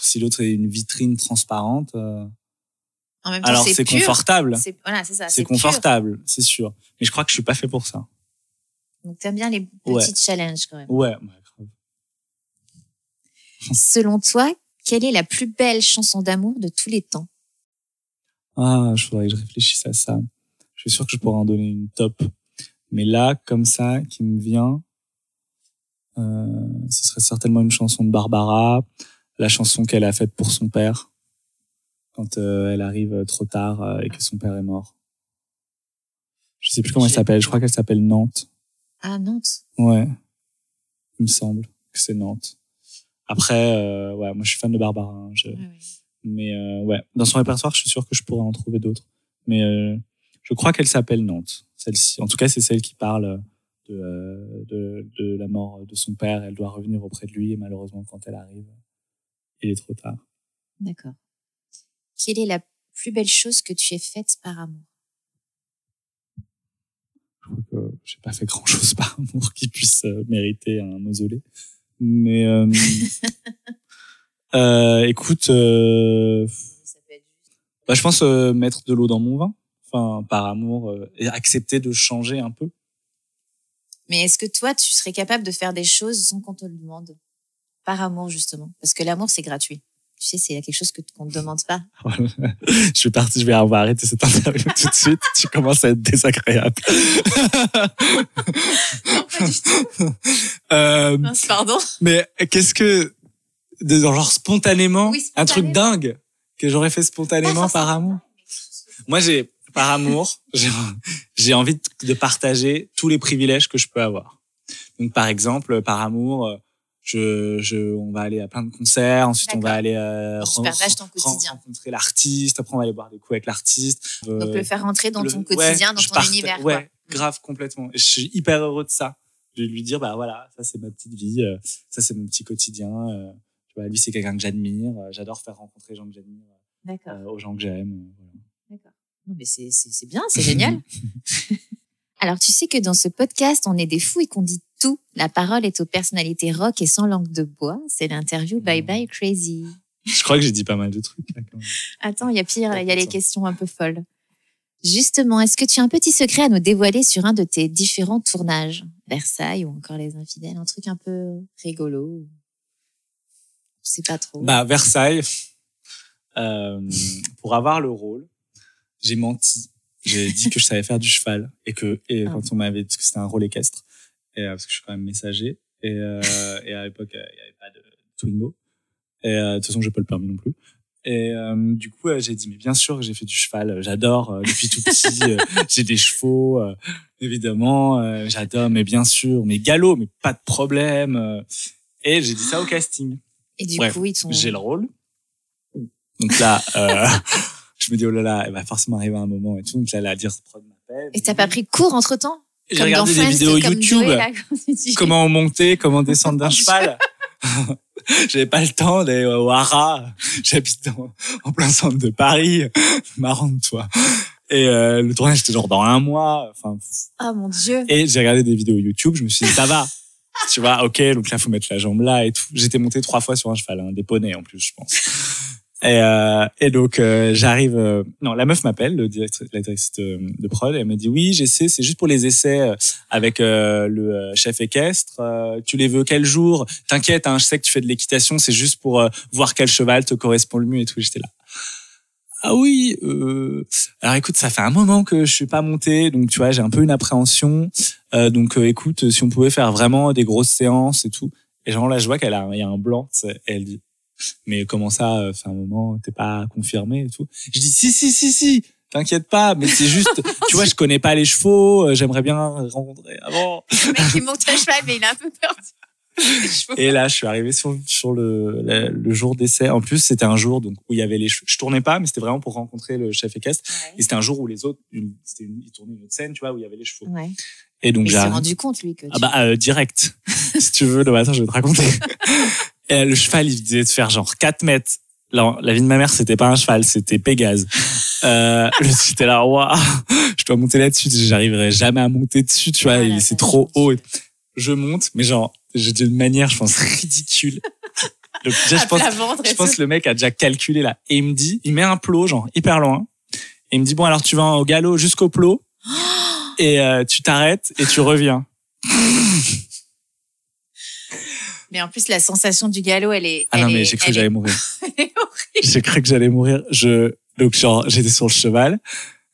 S1: Si l'autre est une vitrine transparente, euh,
S2: En même temps,
S1: alors
S2: c'est
S1: confortable.
S2: C'est voilà, c'est ça.
S1: C'est
S2: pur.
S1: confortable, c'est sûr. Mais je crois que je suis pas fait pour ça.
S2: Donc t'aimes bien les petits
S1: Ouais.
S2: challenges quand même.
S1: Ouais.
S2: Selon toi, quelle est la plus belle chanson d'amour de tous les temps?
S1: Ah, je faudrait que je réfléchisse à ça. Je suis sûr que je pourrais en donner une top. Mais là, comme ça, qui me vient, euh, ce serait certainement une chanson de Barbara, la chanson qu'elle a faite pour son père, quand euh, elle arrive trop tard euh, et que son père est mort. Je sais plus comment elle s'appelle. Je crois qu'elle s'appelle Nantes.
S2: Ah Nantes?
S1: Ouais. Il me semble que c'est Nantes. Après, euh, ouais, moi je suis fan de Barbara. hein, je-. Mais euh, ouais, dans son répertoire, je suis sûr que je pourrais en trouver d'autres. Mais euh, je crois qu'elle s'appelle Nantes, celle-ci. En tout cas, c'est celle qui parle de, euh, de, de la mort de son père. Elle doit revenir auprès de lui et malheureusement, quand elle arrive, il est trop tard.
S2: D'accord. Quelle est la plus belle chose que tu aies faite par amour?
S1: Je crois que j'ai pas fait grand-chose par amour qui puisse euh, mériter un mausolée. Mais euh, euh, écoute, euh, bah, je pense euh, mettre de l'eau dans mon vin. Enfin, par amour, euh, et accepter de changer un peu.
S2: Mais est-ce que toi, tu serais capable de faire des choses sans qu'on te le demande? Par amour, justement. Parce que l'amour, c'est gratuit. Tu sais, c'est quelque chose que qu'on ne te demande pas.
S1: je vais partir, je vais avoir arrêté cette interview tout de suite. Tu commences à être désagréable.
S2: Non, pas du tout.
S1: Euh,
S2: Mince, pardon.
S1: mais qu'est-ce que, de- genre spontanément,
S2: Oui,
S1: un truc
S2: spontanément.
S1: dingue que j'aurais fait spontanément par amour? Moi, j'ai, par amour, j'ai, envie de, de partager tous les privilèges que je peux avoir. Donc, par exemple, par amour, euh, je, je, on va aller à plein de concerts, ensuite on va aller euh,
S2: Tu
S1: ren-
S2: partages ton
S1: ren-
S2: quotidien.
S1: rencontrer l'artiste, après on va aller boire des coups avec l'artiste. Euh,
S2: Donc, le faire rentrer dans
S1: le-
S2: ton
S1: ouais,
S2: quotidien, dans ton univers.
S1: Ouais,
S2: quoi.
S1: grave, complètement. Et je suis hyper heureux de ça. De lui dire, bah voilà, ça c'est ma petite vie, euh, ça c'est mon petit quotidien. euh, tu vois, lui c'est quelqu'un que j'admire. J'adore faire rencontrer les gens que j'admire aux gens que j'aime.
S2: D'accord. Non, mais c'est bien, c'est génial. Alors, tu sais que dans ce podcast, on est des fous et qu'on dit tout. La parole est aux personnalités rock et sans langue de bois. C'est l'interview Bye Bye Crazy.
S1: Je crois que j'ai dit pas mal de trucs. là, quand même.
S2: Attends, il y a pire, il y a les questions un peu folles. Justement, est-ce que tu as un petit secret à nous dévoiler sur un de tes différents tournages? Versailles ou encore Les Infidèles, un truc un peu rigolo Je sais pas trop.
S1: Bah Versailles, euh, pour avoir le rôle, j'ai menti. J'ai dit que je savais faire du cheval et que et
S2: Ah.
S1: quand on m'avait dit que c'était un rôle équestre et euh, parce que je suis quand même messager et, euh, et à l'époque euh, il n'y avait pas de Twingo et euh, de toute façon j'ai pas le permis non plus et euh, du coup euh, j'ai dit mais bien sûr que j'ai fait du cheval j'adore euh, depuis tout petit j'ai des chevaux euh, évidemment euh, j'adore mais bien sûr mais galop mais pas de problème euh. et j'ai dit ça au casting
S2: et du
S1: bref,
S2: coup, ils t'ont.
S1: j'ai le rôle. Donc là, euh, je me dis, oh là là, il va forcément arriver un moment et tout. Donc là, la dire prod m'appelle.
S2: Et t'as pas pris cours entre temps
S1: J'ai regardé des vidéos YouTube, comment monter, comment descendre d'un cheval. J'avais pas le temps d'aller au Hara. J'habite en plein centre de Paris. Marrant de toi. Et euh, le tournage était genre dans un mois. Enfin,
S2: Ah mon dieu.
S1: et j'ai regardé des vidéos YouTube. Je me suis dit, ça va. tu vois, ok, donc là, faut mettre la jambe là et tout. J'étais monté trois fois sur un cheval, un des poneys en plus, je pense. Et, euh, et donc euh, j'arrive. euh, non, la meuf m'appelle, le directrice, la directrice de, prod, et elle me dit oui, j'essaie, c'est juste pour les essais euh, avec euh, le euh, chef équestre. Tu les veux quel jour? T'inquiète, hein, je sais que tu fais de l'équitation, c'est juste pour voir quel cheval te correspond le mieux et tout. J'étais là. Ah oui. Alors écoute, ça fait un moment que je suis pas monté, donc tu vois, j'ai un peu une appréhension. Donc écoute, si on pouvait faire vraiment des grosses séances et tout. Et genre là, je vois qu'elle a, il y a un blanc. Et elle dit, mais comment ça, euh, fait un moment, t'es pas confirmé et tout. Je dis si si si si. T'inquiète pas, mais c'est juste, tu vois, je connais pas les chevaux, euh, j'aimerais bien rencontrer avant.
S2: Le mec, il monte à cheval, mais il a un peu peur.
S1: Et là, je suis arrivé sur, sur le, le, le jour d'essai. En plus, c'était un jour donc où il y avait les chevaux. Je tournais pas, mais c'était vraiment pour rencontrer le chef équestre. Et c'était un jour où les autres, une, c'était une, ils tournaient une autre scène, tu vois, où il y avait les chevaux.
S2: Ouais.
S1: Et donc j'ai
S2: rendu compte, lui, que.
S1: Ah bah euh, direct. si tu veux, le matin, je vais te raconter. Et le cheval, il devait te faire genre 4 mètres. La, la vie de ma mère, c'était pas un cheval, c'était Pégase. Euh, le j'étais là, waouh, je dois monter là-dessus, j'arriverai jamais à monter dessus, tu vois,
S2: Ah
S1: c'est trop haut. Je monte, mais genre, j'ai d'une manière, je pense, ridicule. Donc, déjà, je pense, je que le mec a déjà calculé là. Et il me dit, il met un plot, genre, hyper loin. Et il me dit, bon, alors tu vas au galop jusqu'au plot. et euh, tu t'arrêtes et tu reviens.
S2: Mais en plus, la sensation du galop, elle est.
S1: Ah non, mais j'ai cru que j'allais mourir. J'ai cru que j'allais mourir. Je, donc, genre, j'étais sur le cheval.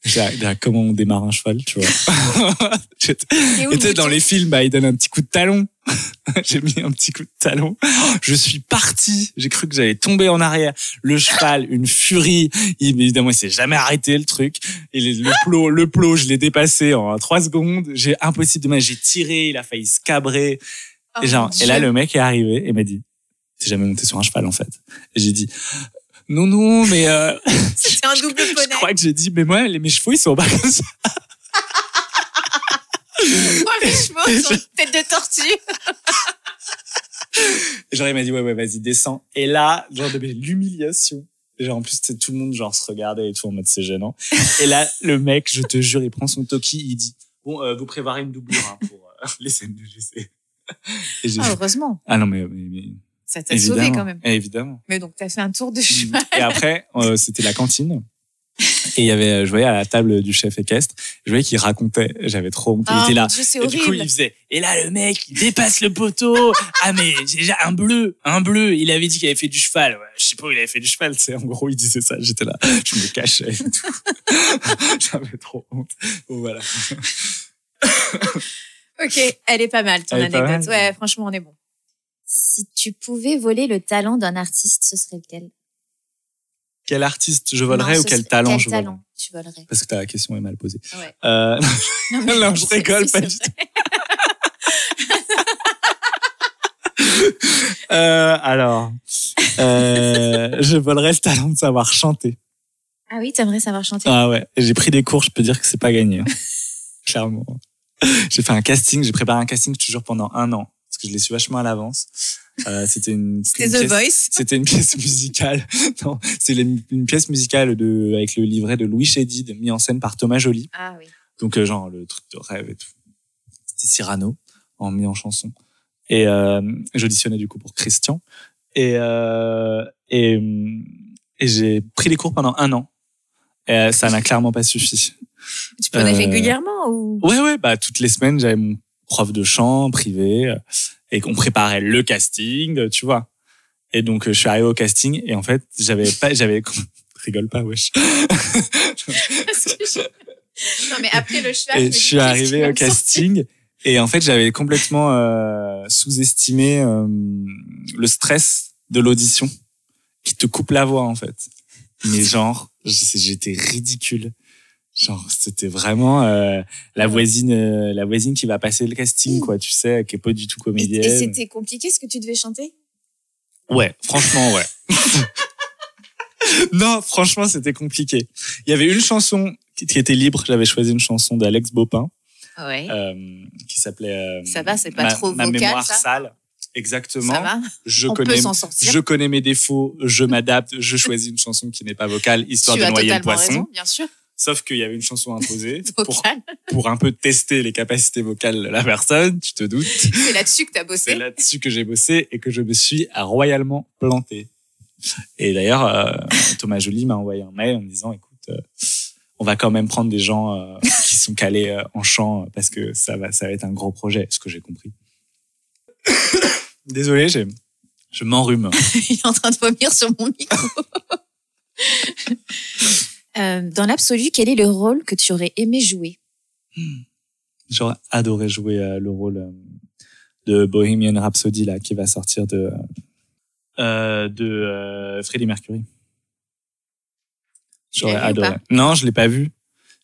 S1: J'ai dit, ah, comment on démarre un cheval, tu vois? J'étais- dans les films, bah, il donne un petit coup de talon. J'ai mis un petit coup de talon. Je suis parti. J'ai cru que j'allais tomber en arrière. Le cheval, une furie. Il, évidemment, il s'est jamais arrêté, le truc. Et le, le plot, le plot, je l'ai dépassé en trois secondes. J'ai impossible de J'ai tiré. Il a failli se cabrer.
S2: Oh
S1: et, genre, et là, le mec est arrivé et m'a dit, t'es jamais monté sur un cheval en fait. Et j'ai dit non non mais euh,
S2: C'était un double
S1: je
S2: poney.
S1: crois que j'ai dit mais moi les mes chevaux ils sont pas comme ça.
S2: Moi, mes chevaux sont tête de tortue.
S1: Et genre il m'a dit ouais ouais vas-y descends. Et là genre de l'humiliation. Genre en plus tout le monde genre se regardait et tout en mode c'est gênant. Et là le mec je te jure il prend son toki il dit bon euh, vous préparez une doublure hein, pour euh, les scènes de GC.
S2: Ah, heureusement.
S1: ah non mais, mais,
S2: Ça t'a sauvé quand même.
S1: Évidemment.
S2: Mais donc, t'as fait un tour de cheval.
S1: Et après, euh, c'était la cantine. Et il y avait, je voyais à la table du chef équestre, je voyais qu'il racontait, j'avais trop honte. Il
S2: Ah,
S1: était là.
S2: Dieu,
S1: Et du coup, il faisait, et là, le mec, il dépasse le poteau. Ah, mais déjà un bleu, un bleu. Il avait dit qu'il avait fait du cheval. Ouais, je sais pas où il avait fait du cheval, c'est en gros, il disait ça. J'étais là, je me cachais et tout. J'avais trop honte. Bon, voilà.
S2: Ok, elle est pas mal, ton
S1: Elle
S2: anecdote.
S1: mal.
S2: Ouais, franchement, on est bon. Si tu pouvais voler le talent d'un artiste, ce serait lequel?
S1: Quel artiste je volerais
S2: Non,
S1: ou quel
S2: serait-
S1: talent
S2: quel
S1: je volerais?
S2: talent tu volerais?
S1: Parce que ta question est mal posée.
S2: Ouais.
S1: Euh,
S2: Non,
S1: Non, je rigole, pas du
S2: vrai.
S1: euh, alors, euh, je volerais le talent de savoir chanter.
S2: Ah oui, t'aimerais savoir chanter?
S1: Ah ouais, j'ai pris des cours, je peux dire que c'est pas gagné. hein. Clairement. J'ai fait un casting, j'ai préparé un casting, jure, pendant un an. Parce que je l'ai su vachement à l'avance. Euh, c'était une,
S2: C'était
S1: une
S2: The
S1: pièce-
S2: Voice.
S1: C'était une pièce musicale. Non, c'est une, une pièce musicale de, avec le livret de Louis Chédid, mis en scène par Thomas Joly.
S2: Ah oui.
S1: Donc, euh, genre, le truc de rêve et tout. C'était Cyrano, en mis en chanson. Et euh, j'auditionnais du coup pour Christian. Et, euh, et, et j'ai pris les cours pendant un an. Et euh, ça n'a clairement pas suffi.
S2: Tu prenais
S1: Euh,
S2: régulièrement ou?
S1: Ouais, ouais, bah toutes les semaines, j'avais mon prof de chant privé euh, et qu'on préparait le casting, euh, tu vois. Et donc, je suis arrivé au casting et en fait, j'avais pas, j'avais, rigole pas, wesh.
S2: Non, mais après le cheval.
S1: Et je suis arrivé au casting et en fait j'avais complètement euh, sous-estimé euh, le stress de l'audition qui te coupe la voix en fait. Mais genre j'étais ridicule. Genre c'était vraiment euh, la voisine euh, la voisine qui va passer le casting quoi, tu sais, qui est pas du tout
S2: Et,
S1: comédienne.
S2: et c'était compliqué ce que tu devais chanter?
S1: Ouais, franchement, ouais. non, franchement, c'était compliqué. Il y avait une chanson qui était libre. J'avais choisi une chanson d'Alex Bopin
S2: Ouais.
S1: euh, qui s'appelait. euh,
S2: Ça va, c'est pas
S1: ma,
S2: trop
S1: ma
S2: vocal,
S1: mémoire
S2: ça?
S1: sale. Exactement.
S2: Ça va?
S1: Je
S2: On
S1: connais.
S2: peut s'en sortir.
S1: Je connais mes défauts. Je m'adapte. Je choisis une chanson qui n'est pas vocale, histoire
S2: tu
S1: de
S2: as
S1: noyer le poisson.
S2: raison, bien sûr.
S1: Sauf qu'il y avait une chanson imposée pour, pour un peu tester les capacités vocales de la personne. Tu te doutes.
S2: C'est là-dessus que t'as
S1: C'est
S2: bossé.
S1: là-dessus que j'ai bossé et que je me suis royalement planté. Et d'ailleurs, euh, Thomas Joly m'a envoyé un mail en me disant, écoute, euh, on va quand même prendre des gens euh, qui sont calés en chant parce que ça va, ça va être un gros projet, ce que j'ai compris. Désolé, j'ai, je m'enrhume.
S2: Il est en train de vomir sur mon micro. Euh, dans l'absolu, quel est le rôle que tu aurais aimé jouer?
S1: J'aurais adoré jouer euh, le rôle euh, de Bohemian Rhapsody là qui va sortir de euh, de euh, Freddie Mercury. J'aurais adoré. Non, je l'ai pas vu.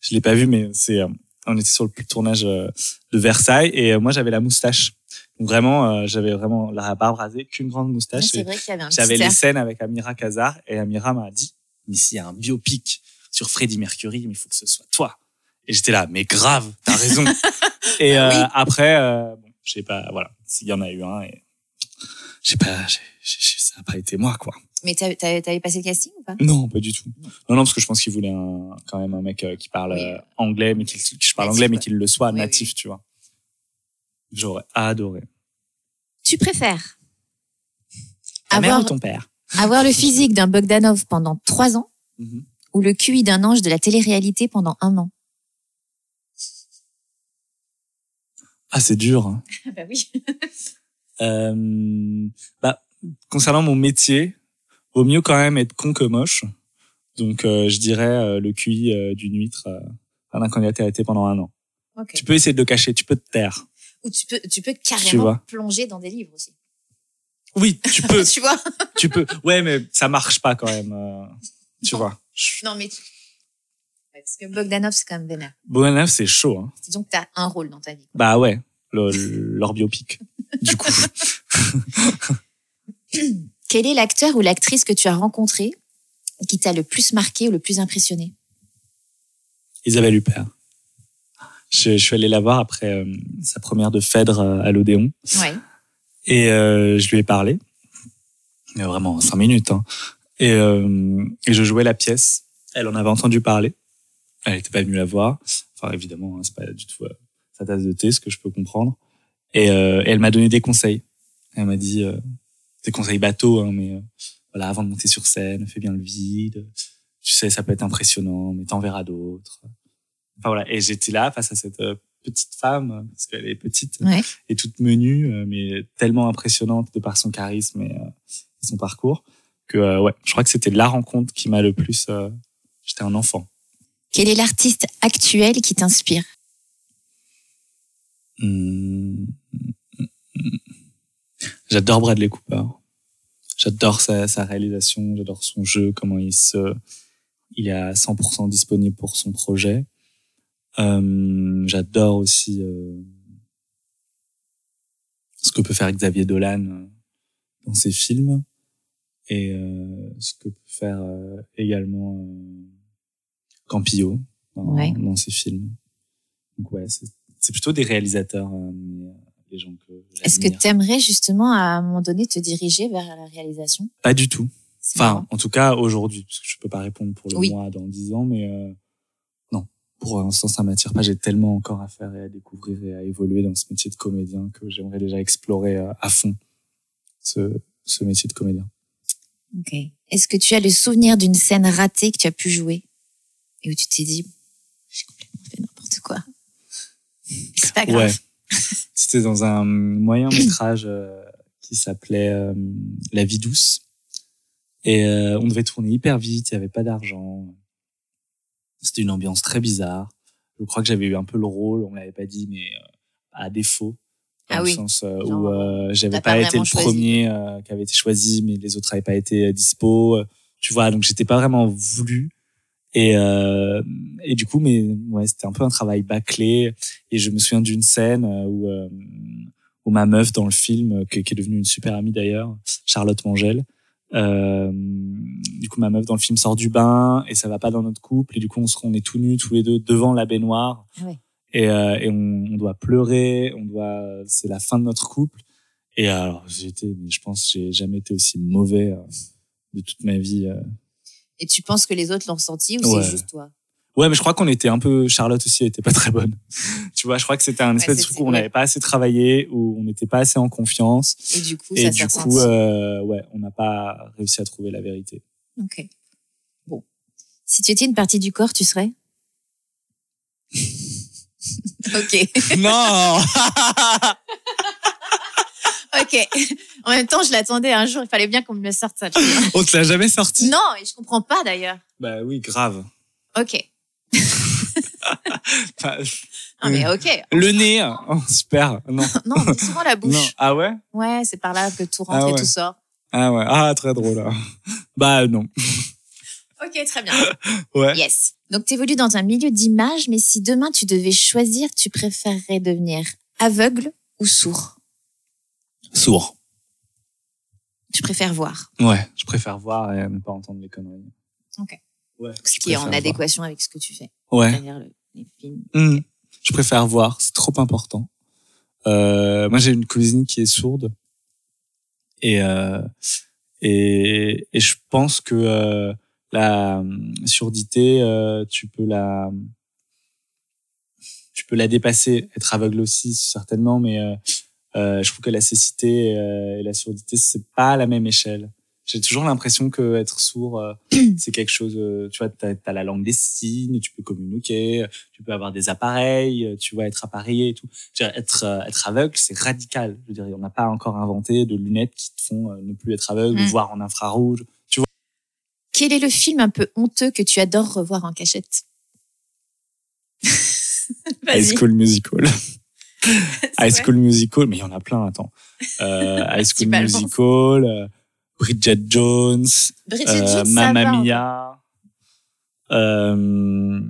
S1: Je l'ai pas vu, mais c'est on était sur le tournage de Versailles et moi j'avais la moustache. Donc vraiment, euh, j'avais vraiment la barbe rasée, qu'une grande moustache.
S2: C'est vrai qu'il y avait un
S1: J'avais les scènes avec Amira Kazar et Amira m'a dit mais s'il y a un biopic sur Freddie Mercury, mais il faut que ce soit toi. Et j'étais là, mais grave, t'as raison. et euh,
S2: Oui.
S1: après, euh, bon, je sais pas, voilà, s'il y en a eu un, et je sais pas, j'ai- j'ai- ça n'a pas été moi, quoi.
S2: Mais t'avais passé le casting ou pas?
S1: Non, pas du tout. Non, non, parce que je pense qu'il voulait un, quand même un mec euh, qui parle
S2: Oui.
S1: euh, anglais, mais qui, je parle
S2: Natif,
S1: anglais, mais qu'il le soit
S2: Oui,
S1: natif, tu vois. J'aurais adoré.
S2: Tu préfères
S1: Ta mère
S2: avoir,
S1: ou ton père?
S2: avoir le physique d'un Bogdanov pendant trois ans
S1: Mhm.
S2: Ou le QI d'un ange de la télé-réalité pendant un an
S1: Ah, c'est dur. Hein.
S2: Bah oui.
S1: Euh, bah, concernant mon métier, vaut mieux quand même être con que moche. Donc, euh, je dirais euh, le QI euh, d'une huître d'un candidat été pendant un an.
S2: Ok.
S1: Tu peux essayer de le cacher, tu peux te taire.
S2: Ou tu peux, tu peux carrément plonger dans des livres aussi.
S1: Oui, tu peux,
S2: tu vois
S1: tu peux. Ouais, mais ça marche pas quand même. tu vois.
S2: Non, mais. Parce que Bogdanov, c'est quand même vénère.
S1: Bohanaf, c'est chaud. Hein.
S2: Disons que t'as un rôle dans ta vie.
S1: Bah ouais, le- leur biopic. du coup.
S2: Quel est l'acteur ou l'actrice que tu as rencontré et qui t'a le plus marqué ou le plus impressionné?
S1: Isabelle Huppert. Je, je suis allé la voir après euh, sa première de Phèdre à l'Odéon.
S2: Ouais.
S1: Et euh, je lui ai parlé. Mais vraiment, cinq minutes. Hein. Et, euh, et je jouais la pièce. Elle en avait entendu parler. Elle n'était pas venue la voir. Enfin, évidemment, hein, c'est pas du tout euh, sa tasse de thé, ce que je peux comprendre. Et, euh, et elle m'a donné des conseils. Elle m'a dit euh, des conseils bateaux, hein, mais euh, voilà, avant de monter sur scène, fais bien le vide. Tu sais, ça peut être impressionnant, mais t'en verras d'autres. Enfin voilà. Et j'étais là face à cette petite femme, parce qu'elle est petite
S2: Ouais.
S1: et toute menue, mais tellement impressionnante de par son charisme et son parcours que euh, ouais, je crois que c'était la rencontre qui m'a le plus. euh, J'étais un enfant.
S2: Quel est l'artiste actuel qui t'inspire?
S1: Hum. J'adore Bradley Cooper. J'adore sa, sa réalisation, j'adore son jeu, comment il se, il est à 100% disponible pour son projet. Euh, j'adore aussi euh, ce que peut faire Xavier Dolan euh, dans ses films et euh, ce que peut faire euh, également euh, Campillo dans,
S2: Ouais.
S1: dans ses films. Donc ouais, c'est plutôt des réalisateurs, des gens que
S2: Est-ce que tu aimerais justement à un moment donné te diriger vers la réalisation?
S1: Pas du tout. Enfin, en tout cas, aujourd'hui, parce que je peux pas répondre pour le
S2: Oui.
S1: mois dans dix ans, mais euh, non, pour l'instant, ça m'attire pas. J'ai tellement encore à faire et à découvrir et à évoluer dans ce métier de comédien que j'aimerais déjà explorer à fond ce, ce métier de comédien.
S2: Ok. Est-ce que tu as le souvenir d'une scène ratée que tu as pu jouer et où tu t'es dit, j'ai complètement fait n'importe quoi? C'est pas grave.
S1: Ouais. C'était dans un moyen métrage euh, qui s'appelait euh, La vie douce. Et euh, on devait tourner hyper vite, il n'y avait pas d'argent. C'était une ambiance très bizarre. Je crois que j'avais eu un peu le rôle, on l'avait pas dit, mais à défaut. Dans
S2: Ah
S1: le
S2: oui.
S1: sens euh, où euh, j'avais
S2: t'as
S1: pas,
S2: pas
S1: été le
S2: choisi.
S1: premier euh, qui avait été choisi, mais les autres n'avaient pas été euh, dispo. Euh, Tu vois, donc j'étais pas vraiment voulu. Et, euh, et du coup, mais ouais, c'était un peu un travail bâclé. Et je me souviens d'une scène euh, où, euh, où ma meuf dans le film, euh, qui, qui est devenue une super amie d'ailleurs, Charlotte Mangel, euh, du coup ma meuf dans le film sort du bain et ça va pas dans notre couple et du coup on, se, on est tout nus tous les deux devant la baignoire
S2: Ah ouais.
S1: Et, euh, et on, on doit pleurer, on doit, c'est la fin de notre couple. Et alors j'étais, je pense j'ai jamais été aussi mauvais euh, de toute ma vie. euh.
S2: Et tu penses que les autres l'ont ressenti ou
S1: Ouais.
S2: c'est juste toi?
S1: Ouais, mais je crois qu'on était un peu. Charlotte aussi était pas très bonne. tu vois, je crois que c'était un espèce de truc où on n'avait pas assez travaillé, où on n'était pas assez en confiance,
S2: Et du coup,
S1: et
S2: ça
S1: du coup, euh, ouais, on n'a pas réussi à trouver la vérité.
S2: Ok. Bon. Si tu étais une partie du corps, tu serais? Ok.
S1: non.
S2: Ok. En même temps, je l'attendais un jour. Il fallait bien qu'on me le sorte ça.
S1: on te l'a jamais sorti?
S2: non, et je comprends pas d'ailleurs.
S1: Bah oui, grave.
S2: Ok. Non mais ok.
S1: Le nez, oh, super. Non.
S2: Non, mais souvent la
S1: non.
S2: bouche.
S1: Ah ouais?
S2: Ouais, c'est par là que tout rentre
S1: Ah
S2: et
S1: ouais.
S2: tout sort.
S1: Ah ouais. Ah très drôle. hein. Bah non.
S2: Ok, très bien.
S1: Ouais.
S2: Yes. Donc, tu évolues dans un milieu d'image, mais si demain tu devais choisir, tu préférerais devenir aveugle ou sourd?
S1: Sourd.
S2: Tu préfères voir?
S1: Ouais. Je préfère voir et ne pas entendre les conneries.
S2: Ok.
S1: Ouais.
S2: Ce qui est en adéquation avec ce que tu fais.
S1: Ouais.
S2: C'est-à-dire le- les films.
S1: Hmm. Je préfère voir, c'est trop important. Euh, moi, j'ai une cousine qui est sourde et euh, et, et je pense que euh, la hum, surdité, euh, tu peux la tu peux la dépasser, être aveugle aussi certainement, mais euh, euh, je trouve que la cécité euh, et la surdité c'est pas à la même échelle. J'ai toujours l'impression que être sourd euh, c'est quelque chose. euh, tu vois, t'as as la langue des signes, tu peux communiquer, tu peux avoir des appareils, euh, tu vois, être appareillé et tout. Je veux dire, être, euh, être aveugle, c'est radical. Je veux dire, on n'a pas encore inventé de lunettes qui te font euh, ne plus être aveugle ou
S2: Mm.
S1: voir en infrarouge.
S2: Quel est le film un peu honteux que tu adores revoir en cachette
S1: High. School Musical. High School Musical, mais il y en a plein, attends. Euh, High School. Musical, euh, Bridget Jones,
S2: Bridget
S1: euh,
S2: Jones,
S1: Mamma Mia. Euh,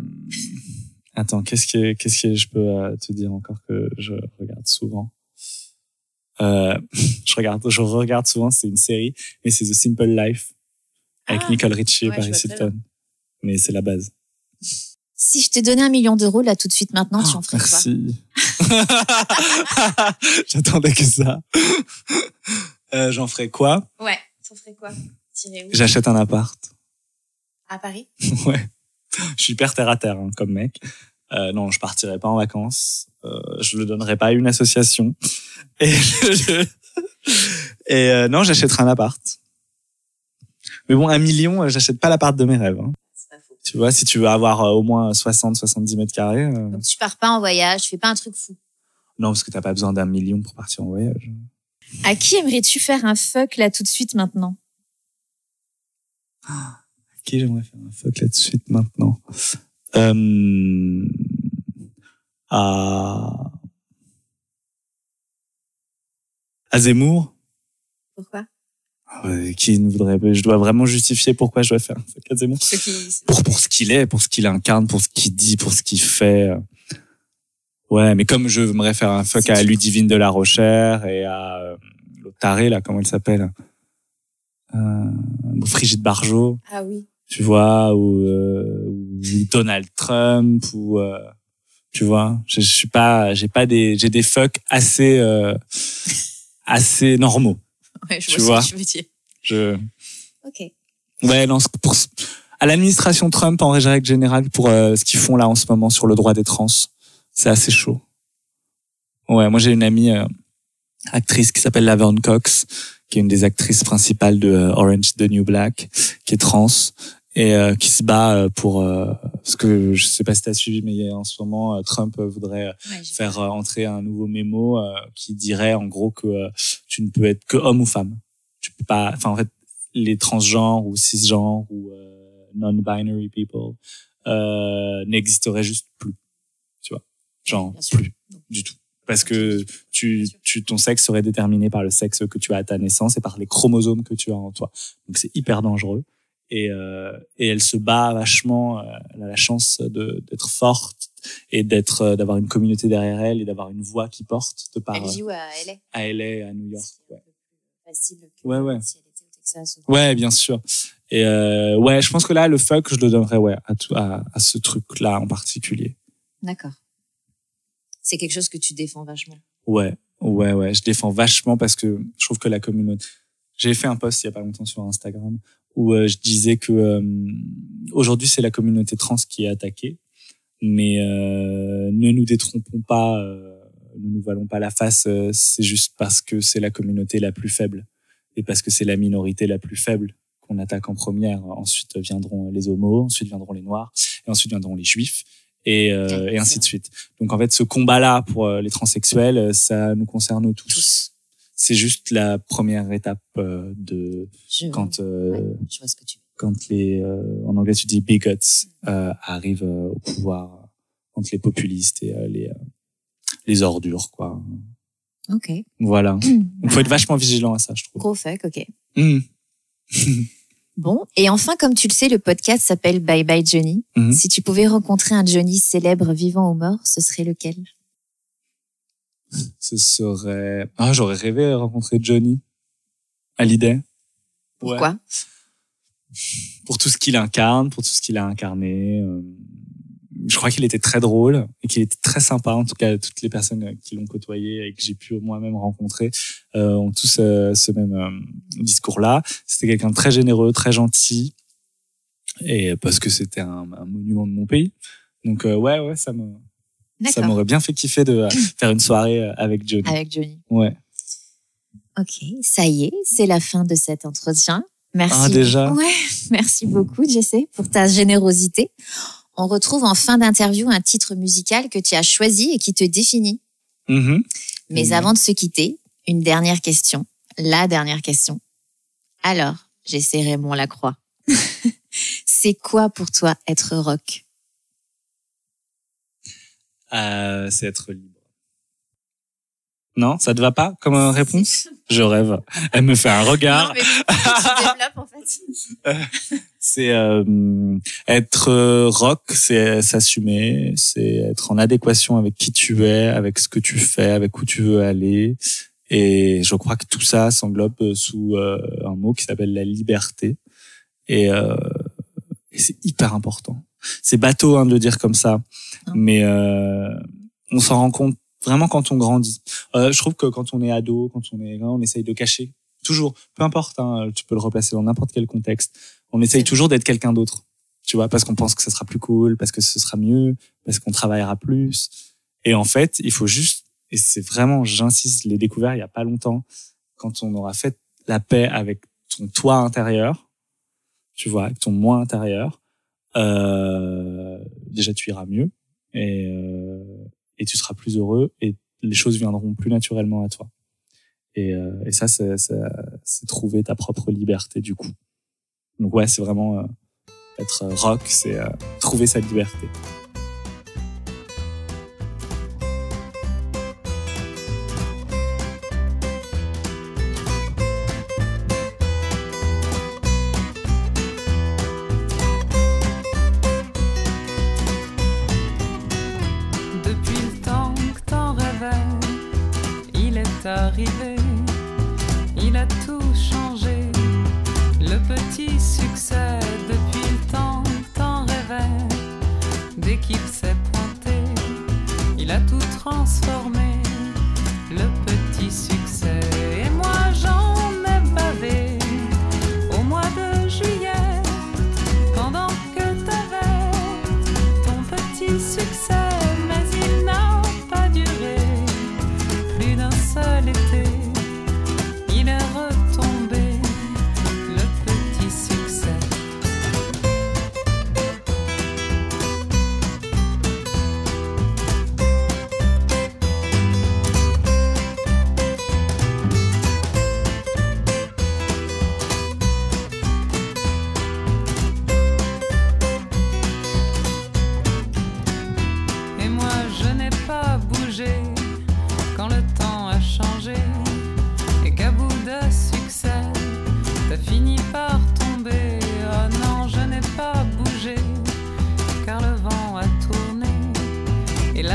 S1: attends, qu'est-ce que qu'est-ce que je peux te dire encore que je regarde souvent? Euh, je regarde, je regarde souvent, c'est une série, mais c'est The Simple Life avec
S2: Ah,
S1: Nicole Richie et
S2: ouais,
S1: Paris Hilton. Mais c'est la base.
S2: Si je te donnais un million d'euros là tout de suite maintenant, tu en ferais quoi?
S1: Merci. J'attendais que ça. Euh, J'en ferais quoi?
S2: Ouais, tu en ferais quoi?
S1: J'achète un appart.
S2: À Paris?
S1: Ouais. Je suis hyper terre à terre hein, comme mec. Euh, non, je partirai pas en vacances. Euh, je le donnerai pas à une association. Et, je- et euh, non, j'achèterai un appart. Mais bon, un million, euh, j'achète pas l'appart de mes rêves. hein.
S2: C'est pas faux.
S1: Tu vois, si tu veux avoir euh, au moins 60, 70 mètres carrés. euh,
S2: Donc tu pars pas en voyage, tu fais pas un truc fou.
S1: Non, parce que t'as pas besoin d'un million pour partir en voyage.
S2: À qui aimerais-tu faire un fuck là tout de suite maintenant?
S1: Qui j'aimerais faire un fuck là de suite maintenant? Euh... À... à Zemmour?
S2: Pourquoi?
S1: Ouais, Qui ne voudrait Je dois vraiment justifier pourquoi je dois faire un fuck à Zemmour.
S2: Ceux qui...
S1: Pour, pour ce qu'il est, pour ce qu'il incarne, pour ce qu'il dit, pour ce qu'il fait. Ouais, mais comme je aimerais faire un fuck à Ludivine de la Rochère et à euh, l'autre taré, là, comment elle s'appelle euh, Frigide Barjot.
S2: Ah oui.
S1: tu vois, ou, euh, ou Donald Trump, ou euh, tu vois, je, je suis pas, j'ai pas des, j'ai des fucks assez, euh, assez normaux.
S2: Ouais, je
S1: Tu
S2: vois,
S1: vois.
S2: ce que tu veux dire.
S1: Je,
S2: Ok.
S1: ouais, non, pour, à l'administration Trump en règle générale pour euh, ce qu'ils font là en ce moment sur le droit des trans, c'est assez chaud. Ouais, moi j'ai une amie euh, actrice qui s'appelle Laverne Cox, qui est une des actrices principales de euh, Orange the New Black, qui est trans et euh, qui se bat euh, pour euh, ce que je sais pas si t'as suivi, mais en ce moment euh, Trump voudrait euh,
S2: Ouais,
S1: faire euh, entrer un nouveau mémo euh, qui dirait en gros que tu ne peux être que homme ou femme. Tu peux pas, enfin en fait les transgenres ou cisgenres ou non-binary people euh, n'existeraient juste plus. Tu vois, genre plus du tout. Parce que tu, tu, ton sexe serait déterminé par le sexe que tu as à ta naissance et par les chromosomes que tu as en toi. Donc c'est hyper dangereux. Et, euh, et elle se bat vachement. euh, Elle a la chance d'être forte et d'être, euh, d'avoir une communauté derrière elle et d'avoir une voix qui porte de par
S2: Elle joue à LA.
S1: à LA, à New York. Ouais,
S2: facile que
S1: Ouais, ouais.
S2: si elle était au Texas. ou-
S1: ouais bien sûr. Et euh, ouais, je pense que là, le fuck, je le donnerais ouais à, tout, à, à ce truc-là en particulier.
S2: D'accord. C'est quelque chose que tu défends vachement.
S1: Ouais, ouais, ouais. Je défends vachement parce que je trouve que la communauté. J'ai fait un post il y a pas longtemps sur Instagram où euh, je disais que euh, aujourd'hui c'est la communauté trans qui est attaquée, mais euh, ne nous détrompons pas, euh, ne nous voilons pas la face. euh, c'est juste parce que c'est la communauté la plus faible et parce que c'est la minorité la plus faible qu'on attaque en première. Ensuite viendront les homos, ensuite viendront les noirs, et ensuite viendront les juifs. Et, euh, et ainsi de suite. Donc en fait, ce combat-là pour les transsexuels, ça nous concerne tous.
S2: Tous.
S1: C'est juste la première étape euh, de
S2: Je,
S1: quand euh,
S2: ouais, je vois ce que tu veux.
S1: quand les euh, en anglais tu dis bigots euh, arrivent au pouvoir, quand les populistes et les euh, les ordures quoi.
S2: Ok.
S1: Voilà. Il faut être vachement vigilant à ça, je trouve.
S2: Gros fuck, ok.
S1: Mmh.
S2: Bon, et enfin, comme tu le sais, le podcast s'appelle Bye Bye Johnny.
S1: Mhm.
S2: Si tu pouvais rencontrer un Johnny célèbre vivant ou mort, ce serait lequel?
S1: Ce serait ah j'aurais rêvé de rencontrer Johnny Hallyday. Ouais.
S2: Pourquoi?
S1: Pour tout ce qu'il incarne, pour tout ce qu'il a incarné. euh, je crois qu'il était très drôle et qu'il était très sympa. En tout cas, toutes les personnes qui l'ont côtoyé et que j'ai pu moi-même rencontrer euh, ont tous euh, ce même euh, discours-là. C'était quelqu'un de très généreux, très gentil, et parce que c'était un, un monument de mon pays. Donc euh, ouais, ouais, ça me, ça m'aurait bien fait kiffer de euh, faire une soirée euh, avec Johnny.
S2: Avec Johnny.
S1: Ouais.
S2: Ok, ça y est, c'est la fin de cet entretien. Merci.
S1: Ah, déjà
S2: Ouais, merci beaucoup, Jesse, pour ta générosité. On retrouve en fin d'interview un titre musical que tu as choisi et qui te définit.
S1: Mhm.
S2: Mais avant de se quitter, une dernière question. La dernière question. Alors, Jesse Raymond Lacroix. c'est quoi pour toi être rock?
S1: Euh, c'est être libre. Non, ça te va pas comme euh, réponse? Je rêve. Elle me fait un regard.
S2: Non, mais tu développes en fait.
S1: C'est euh, être euh, rock, c'est s'assumer, c'est être en adéquation avec qui tu es, avec ce que tu fais, avec où tu veux aller, Et je crois que tout ça s'englobe sous un mot qui s'appelle la liberté. Et, et c'est hyper important. C'est bateau hein, de le dire comme ça, mais on s'en rend compte vraiment quand on grandit. Euh, je trouve que quand on est ado, quand on est, on essaye de cacher toujours, peu importe, hein, tu peux le replacer dans n'importe quel contexte. On essaye toujours d'être quelqu'un d'autre, tu vois, parce qu'on pense que ça sera plus cool, parce que ce sera mieux, parce qu'on travaillera plus. Et en fait, il faut juste, et c'est vraiment, j'insiste, les découvertes il y a pas longtemps, quand on aura fait la paix avec ton toi intérieur, tu vois, avec ton moi intérieur, euh, déjà tu iras mieux et euh, et tu seras plus heureux et les choses viendront plus naturellement à toi. Et, euh, et ça, c'est, c'est, trouver ta propre liberté du coup. Donc ouais, c'est vraiment euh, être rock, c'est euh, trouver sa liberté.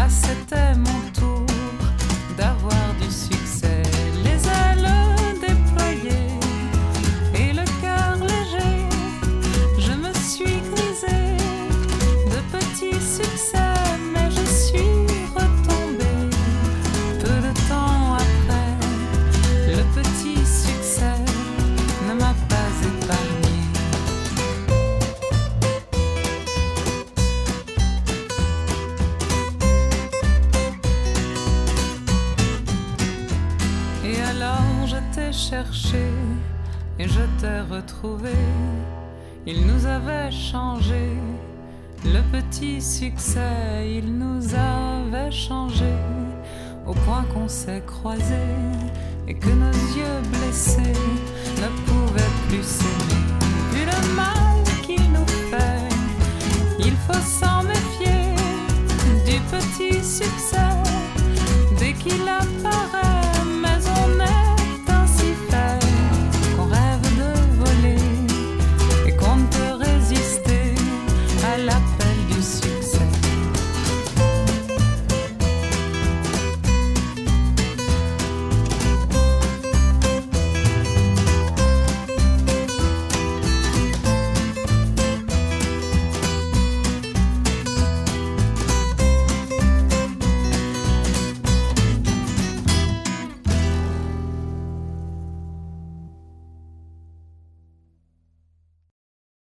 S4: C'était mon Il nous avait changé. Le petit succès, il nous avait changé. Au point qu'on s'est croisés et que nos yeux blessés ne pouvaient plus s'aimer. Vu le mal qu'il nous fait, il faut s'en méfier du petit succès